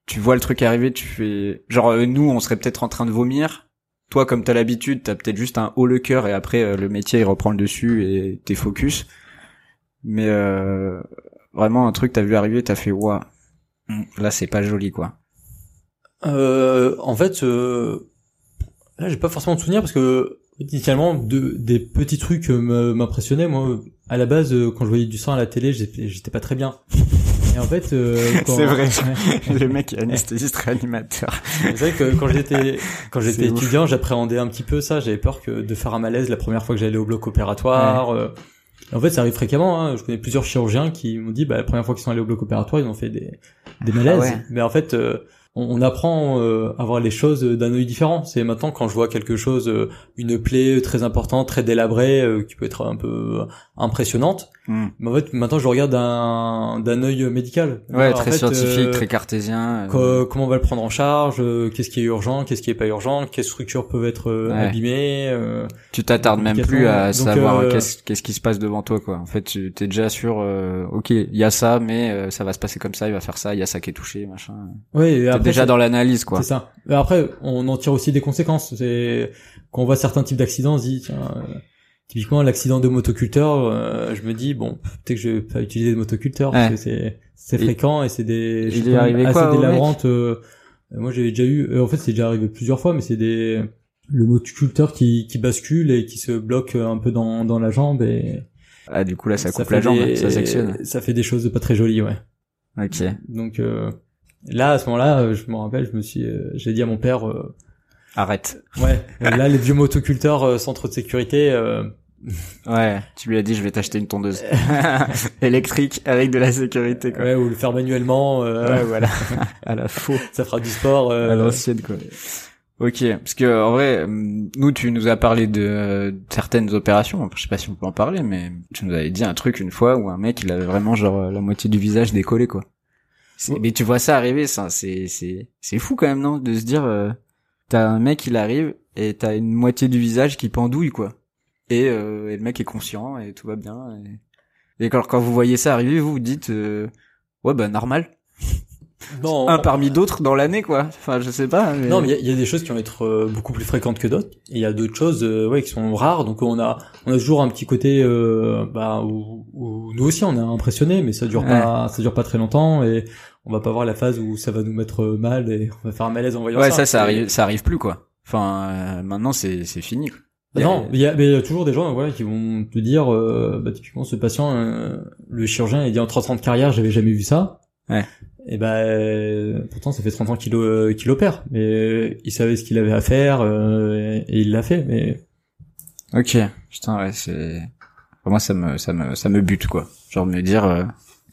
tu vois le truc arriver, tu fais, genre euh, nous on serait peut-être en train de vomir. Toi comme t'as l'habitude, t'as peut-être juste un haut le cœur et après euh, le métier il reprend le dessus et t'es focus. Mais euh, vraiment un truc t'as vu arriver, t'as fait hum, là c'est pas joli quoi. Euh, en fait, euh, là, j'ai pas forcément de souvenir parce que initialement, de, des petits trucs euh, m'impressionnaient. Moi, à la base, euh, quand je voyais du sang à la télé, j'étais pas très bien. Et en fait, euh, quand- C'est vrai. Le mec est anesthésiste réanimateur. C'est vrai que quand j'étais quand j'étais étudiant, j'appréhendais un petit peu ça. J'avais peur que de faire un malaise la première fois que j'allais au bloc opératoire. Euh. En fait, ça arrive fréquemment. Hein. Je connais plusieurs chirurgiens qui m'ont dit, bah, la première fois qu'ils sont allés au bloc opératoire, ils ont fait des des malaises. Ah ouais. Mais en fait, euh, on, on apprend euh, à voir les choses d'un œil différent. C'est maintenant quand je vois quelque chose, euh, une plaie très importante, très délabrée, euh, qui peut être un peu impressionnante. Hum. Mais en fait, maintenant, je regarde d'un d'un œil médical. Ouais, Alors, en très fait, scientifique, euh, très cartésien. euh, Co- comment on va le prendre en charge, euh, qu'est-ce qui est urgent, qu'est-ce qui est pas urgent, quelles structures peuvent être euh, Ouais. abîmées. euh, Tu t'attardes même plus à donc, savoir euh, qu'est-ce qu'est-ce qui se passe devant toi quoi. En fait, tu t'es déjà sûr euh, OK, il y a ça mais euh, ça va se passer comme ça, il va faire ça, il y a ça qui est touché, machin. Ouais, et après, déjà dans l'analyse quoi. C'est ça. Mais après, on en tire aussi des conséquences. C'est quand on voit certains types d'accidents, on se dit tiens, euh, typiquement l'accident de motoculteur, euh, je me dis bon, peut-être que je vais pas utiliser de motoculteur parce Ouais. que c'est c'est fréquent et c'est des il est arrivé assez quoi délabrantes. euh, moi, j'avais déjà eu. euh, en fait, c'est déjà arrivé plusieurs fois, mais c'est des le motoculteur qui qui bascule et qui se bloque un peu dans dans la jambe et Ah du coup là ça coupe la jambe, des- ça sectionne. Ça fait des choses pas très jolies, ouais. OK. Donc euh, là, à ce moment-là, euh, je me rappelle, je me suis, euh, j'ai dit à mon père, euh, Arrête. ouais, euh, là les vieux motoculteurs euh, sans trop de sécurité, euh, Ouais, tu lui as dit je vais t'acheter une tondeuse électrique avec de la sécurité quoi. ouais, ou le faire manuellement, euh, Ouais, voilà. à la faux. ça fera du sport. euh, à l'ancienne quoi. Ok, parce que en vrai, nous tu nous as parlé de euh, certaines opérations. Je sais pas si on peut en parler, mais tu nous avais dit un truc une fois où un mec il avait vraiment genre euh, la moitié du visage décollé quoi. Ouais. Mais tu vois ça arriver, ça c'est c'est c'est fou quand même non de se dire euh, t'as un mec il arrive et t'as une moitié du visage qui pendouille quoi. Et, euh, et le mec est conscient et tout va bien. Et, et quand quand vous voyez ça arriver, vous vous dites euh, ouais bah normal. non, Un parmi d'autres dans l'année quoi. Enfin je sais pas. Mais... non, mais il y a- il y, a des choses qui vont être euh, beaucoup plus fréquentes que d'autres. Et il y a d'autres choses, euh, ouais, qui sont rares. Donc on a, on a toujours un petit côté, euh, bah, où, où nous aussi on est impressionné, mais ça dure pas, ça dure pas très longtemps et on va pas voir la phase où ça va nous mettre mal et on va faire un malaise en voyant Ouais, ça. ça, ça Et- arrive, ça arrive plus quoi. Enfin, euh, maintenant c'est c'est fini. quoi. Y a- Non, mais il y a, mais il y a toujours des gens voilà, qui vont te dire, euh, bah, typiquement, ce patient, euh, le chirurgien, il dit en 30 ans de carrière, j'avais jamais vu ça. Ouais. Et ben, euh, pourtant, ça fait 30 ans qu'il euh, qu'il opère. Mais euh, il savait ce qu'il avait à faire euh, et, et il l'a fait. Mais Ok. Putain, ouais, c'est. Moi, ça me, ça me, ça me bute quoi. Genre de me dire, euh,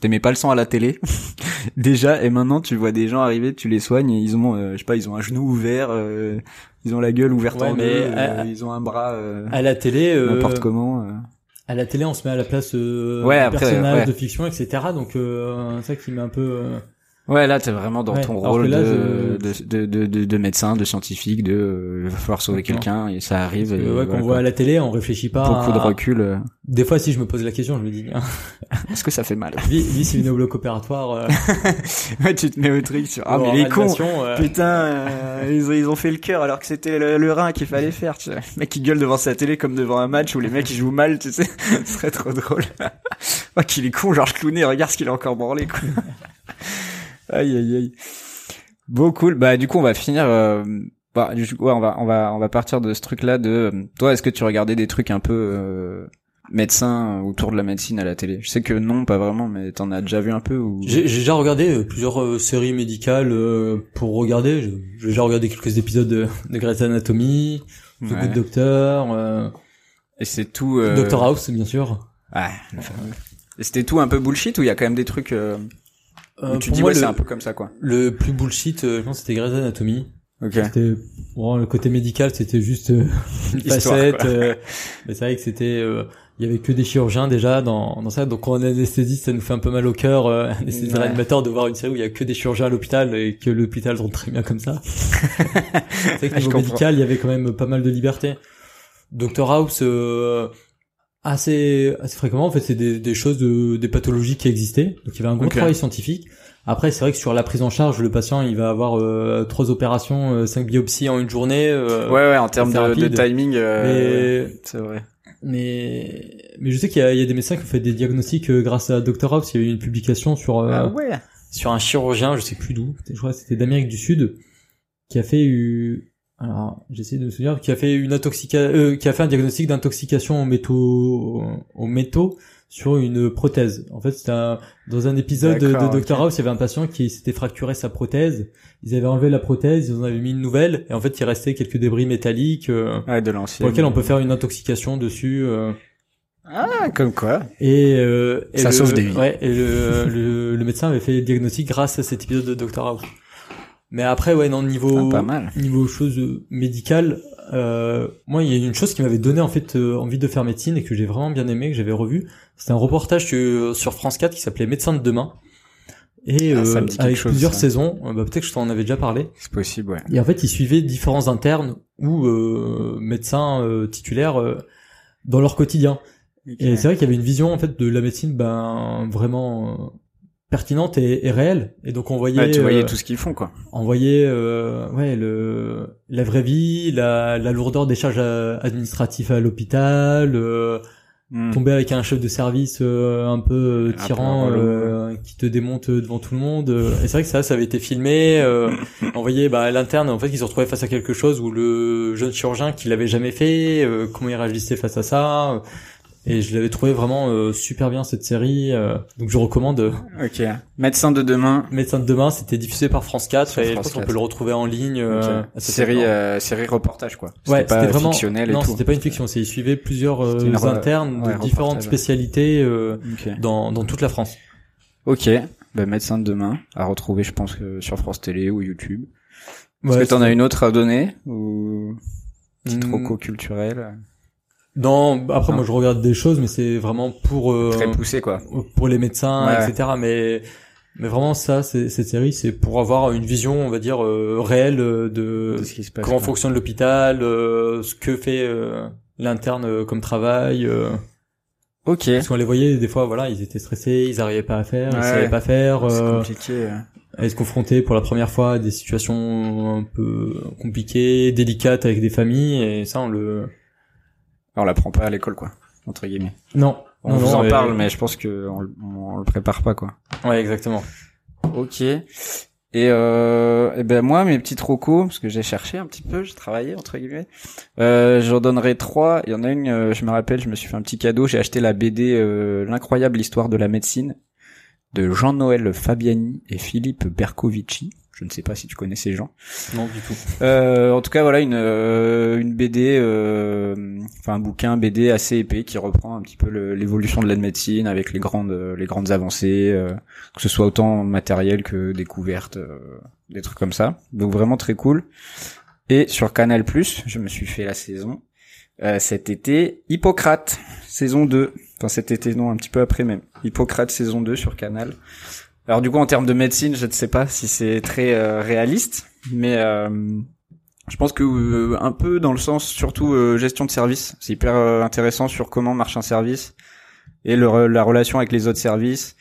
t'aimais pas le sang à la télé déjà, et maintenant tu vois des gens arriver, tu les soignes et ils ont, euh, je sais pas, ils ont un genou ouvert, euh, ils ont la gueule ouverte Ouais, en mais deux, euh, ils ont un bras euh, à la télé, euh, n'importe comment. à la télé, on se met à la place euh, Ouais, après, personnage ouais. de fiction, etc. Donc, euh, c'est ça qui met un peu. Ouais, là, t'es vraiment dans Ouais, ton alors rôle là, de, je- de, de, de, de médecin, de scientifique, de euh, il va falloir sauver quelqu'un et ça arrive. et ouais, voilà, quand on quoi. voit à la télé, on réfléchit pas. Beaucoup de à- recul. euh. Des fois, si je me pose la question, je me dis, hein, Est-ce que ça fait mal? Lui, lui c'est une bloc opératoire. Euh, Ouais, tu te mets au truc sur. Ah, mais les cons euh, Putain, ils, ont, ils ont fait le cœur alors que c'était le, le rein qu'il fallait faire, tu. Le mec qui gueule devant sa télé comme devant un match où les mecs ils jouent mal, tu sais. Ce serait trop drôle. oh, qu'il est con, Georges Clooney, regarde ce qu'il a encore branlé, quoi. Aïe aïe aïe. Bon cool. Bah du coup on va finir. Euh, bah du coup ouais, on va on va on va partir de ce truc là de. euh, Toi est-ce que tu regardais des trucs un peu euh, médecins autour de la médecine à la télé? Je sais que non pas vraiment mais t'en as déjà vu un peu ou? J'ai j'ai déjà regardé euh, plusieurs euh, séries médicales euh, pour regarder. J'ai j'ai déjà regardé quelques épisodes de, de Grey's Anatomy, The Ouais. Good Doctor, euh, Et c'est tout. Euh... Doctor House bien sûr. Ouais. le fameux. Et c'était tout un peu bullshit ou il y a quand même des trucs euh, Euh, tu dis moi, ouais c'est un peu comme ça quoi. le plus bullshit, euh, je pense, c'était Grey's Anatomy. Ok. C'était bon, le côté médical, c'était juste euh, une Histoire, facette. euh, mais c'est vrai que c'était, euh, il y avait que des chirurgiens déjà dans, dans ça. Donc quand on est anesthésiste, ça nous fait un peu mal au cœur, euh, anesthésiste Ouais. réanimateur, de voir une série où il y a que des chirurgiens à l'hôpital et que l'hôpital tourne très bien comme ça. c'est vrai que niveau médical, il y avait quand même pas mal de liberté. Doctor House, euh, assez assez fréquemment, en fait, c'est des, des choses de des pathologies qui existaient. Donc il y avait un gros travail scientifique. Après, c'est vrai que sur la prise en charge, le patient, il va avoir euh, trois opérations, euh, cinq biopsies en une journée. euh, Ouais ouais en termes de, timing. Euh... mais, C'est vrai. mais mais je sais qu'il y y a des médecins qui ont fait des diagnostics euh, grâce à Dr House. Il y a eu une publication sur euh, Ah ouais. sur un chirurgien, je sais plus d'où. Je crois que c'était d'Amérique du Sud, qui a fait eu alors j'essaie de me souvenir, qui a fait une intoxica euh, qui a fait un diagnostic d'intoxication aux métaux aux métaux sur une prothèse. En fait, c'était un- dans un épisode de Dr. House, il y avait un patient qui s'était fracturé sa prothèse. Ils avaient enlevé la prothèse, ils en avaient mis une nouvelle, et en fait, il restait quelques débris métalliques euh, Ouais de l'ancien. pour lesquels on peut faire une intoxication dessus. euh, Ah comme quoi. et, euh, et Ça le, sauve des vies. Ouais, et le, le, le médecin avait fait le diagnostic grâce à cet épisode de Dr House. Mais après, ouais, non, niveau Ah, pas mal. niveau choses euh, médicales, euh, moi, il y a une chose qui m'avait donné en fait euh, envie de faire médecine et que j'ai vraiment bien aimé, que j'avais revu. C'était un reportage sur, sur France 4 qui s'appelait Médecin de demain. Et Ah, euh, avec chose, plusieurs ça. saisons, euh, bah, peut-être que je t'en avais déjà parlé. C'est possible ouais. Et en fait, ils suivaient différents internes ou euh, médecins euh, titulaires euh, dans leur quotidien. Et c'est vrai qu'il y avait une vision en fait de la médecine ben vraiment euh, pertinente et, et réelle. Et donc on voyait, Ouais, tu voyais euh, tout ce qu'ils font quoi. on voyait euh, ouais le la vraie vie, la, la lourdeur des charges euh, administratives à l'hôpital, euh, Hmm. tomber avec un chef de service euh, un peu euh, Un peu tyran euh, qui te démonte devant tout le monde. Et c'est vrai que ça, ça avait été filmé. Euh, on voyait bah, à l'interne en fait qu'ils se retrouvaient face à quelque chose où le jeune chirurgien qui l'avait jamais fait, euh, comment il réagissait face à ça. Et je l'avais trouvé vraiment euh, super bien cette série. euh. donc je recommande. euh, Ok. Médecin de demain. Médecin de demain, c'était diffusé par France 4 Sur et je France pense qu'on 4. peut le retrouver en ligne. euh, Ok. à cette Série euh, série reportage quoi. Ouais, pas c'était vraiment fictionnel et non, c'était pas une fiction, c'est il suivait plusieurs euh, internes ouais, de différentes reportage. spécialités euh, Ok. dans dans toute la France. Ok. Ben médecin de demain à retrouver je pense sur France Télé ou YouTube. Est-ce Ouais, que t'en as une autre à donner ou petite Hmm. roco culturelle Non, après Non. moi je regarde des choses, mais c'est vraiment pour euh, très poussée quoi. pour les médecins, Ouais. etc. Mais mais vraiment ça, c'est, cette série, c'est pour avoir une vision, on va dire euh, réelle euh, de de ce qui se passe. comment quoi. fonctionne l'hôpital, euh, ce que fait euh, l'interne euh, comme travail. euh, Ok. parce qu'on les voyait des fois, voilà, ils étaient stressés, ils arrivaient pas à faire, Ouais. ils savaient pas faire. C'est euh, compliqué. euh. à se confronter pour la première fois à des situations un peu compliquées, délicates avec des familles, et ça on le. On l'apprend pas à l'école quoi. Entre guillemets. Non. On non, vous non, en et- parle mais je pense que on, le- on le prépare pas quoi. Ouais, exactement. Ok. Et euh, eh ben moi mes petites rocos parce que j'ai cherché un petit peu, j'ai travaillé entre guillemets. Euh, j'en donnerai trois. Il y en a une, euh, je me rappelle, je me suis fait un petit cadeau. J'ai acheté la BD euh, l'incroyable histoire de la médecine de Jean-Noël Fabiani et Philippe Bercovici. Je ne sais pas si tu connais ces gens. Non du tout. Euh, en tout cas, voilà une euh, une BD, euh, enfin un bouquin BD assez épais qui reprend un petit peu l'évolution de la médecine avec les grandes les grandes avancées, euh, que ce soit autant matériel que découvertes, euh, des trucs comme ça. Donc vraiment très cool. Et sur Canal je me suis fait la saison euh, cet été Hippocrate saison 2. Enfin cet été non, un petit peu après même. Hippocrate saison 2 sur Canal. Alors du coup en termes de médecine, je ne sais pas si c'est très euh, réaliste, mais euh, je pense que euh, un peu dans le sens surtout euh, gestion de service. C'est hyper euh, intéressant sur comment marche un service et le la relation avec les autres services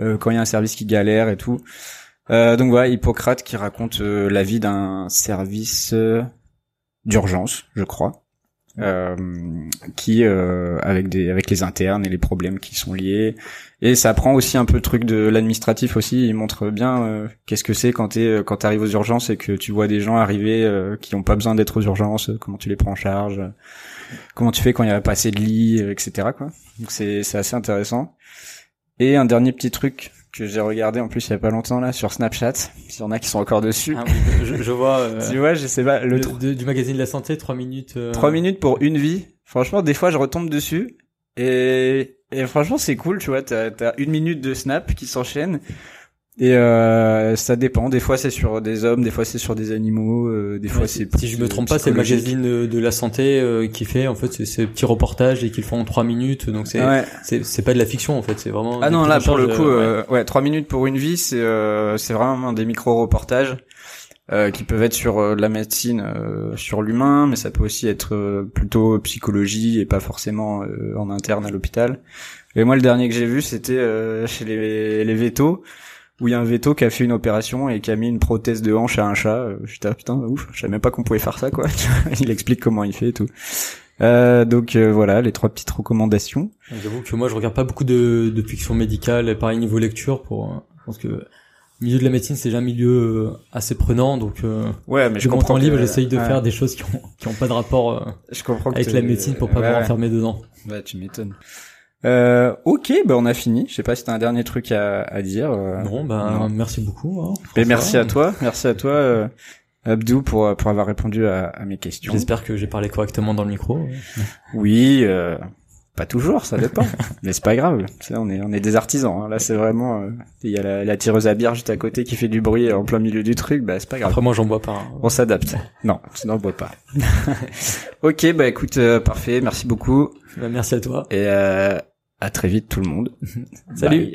euh, quand il y a un service qui galère et tout. Donc voilà, Hippocrate qui raconte la vie d'un service d'urgence, je crois. Euh, qui euh, avec des avec les internes et les problèmes qui sont liés. Et ça prend aussi un peu le truc de l'administratif aussi. Il montre bien euh, qu'est-ce que c'est quand t'es quand t'arrives aux urgences et que tu vois des gens arriver qui ont pas besoin d'être aux urgences comment tu les prends en charge comment tu fais quand il y a pas assez de lits etc quoi. Donc c'est c'est assez intéressant. Et un dernier petit truc que j'ai regardé en plus il y a pas longtemps là sur Snapchat. S'il y en a qui sont encore dessus. Ah, oui, je, je, vois. Euh, tu vois, je sais pas. Le, du magazine de la santé, trois minutes. Euh... 3 minutes pour une vie. Franchement, des fois, je retombe dessus et, et franchement, c'est cool. Tu vois, t'as as une minute de Snap qui s'enchaîne et euh, ça dépend. Des fois c'est sur des hommes, des fois c'est sur des animaux, euh, des fois c'est. Si je me trompe pas, c'est le magazine de, la santé euh, qui fait en fait ces petits reportages et qu'ils font en trois minutes. Donc c'est c'est pas de la fiction en fait, c'est vraiment. Ah non là pour le coup, euh, ouais. trois minutes pour une vie, c'est c'est vraiment des micro reportages. qui peuvent être sur la médecine, sur l'humain, mais ça peut aussi être plutôt psychologie et pas forcément en interne à l'hôpital. Et moi, le dernier que j'ai vu, c'était chez les, les vétos, où il y a un veto qui a fait une opération et qui a mis une prothèse de hanche à un chat. Euh, j'étais ah, putain ouf, je savais même pas qu'on pouvait faire ça quoi. il explique comment il fait et tout. Euh, donc euh, voilà les trois petites recommandations. J'avoue que moi je regarde pas beaucoup de, de fiction médicale, pareil niveau lecture pour. Euh, je pense que le milieu de la médecine c'est déjà un milieu assez prenant donc. ouais mais je comprends. Mon livre j'essaye de faire des choses qui ont qui ont pas de rapport. je comprends avec la médecine pour pas ouais, enfermer dedans. Ouais tu m'étonnes. Euh, ok, bah on a fini. Je sais pas si t'as un dernier truc à, à dire. Euh... Non, bah merci beaucoup. Hein, Et merci à toi, merci à toi, euh, Abdou, pour pour avoir répondu à, à mes questions. J'espère que j'ai parlé correctement dans le micro. oui, euh, pas toujours, ça dépend. Mais c'est pas grave. on est on est des artisans. Hein. Là, c'est vraiment. Euh, il y a la, la, tireuse à bière juste à côté qui fait du bruit en plein milieu du truc. Bah c'est pas grave. Après moi, j'en bois pas. Hein. On s'adapte. non, tu n'en bois pas. ok, bah écoute, euh, parfait. Merci beaucoup. Bah, merci à toi. Et euh, à très vite tout le monde. Salut.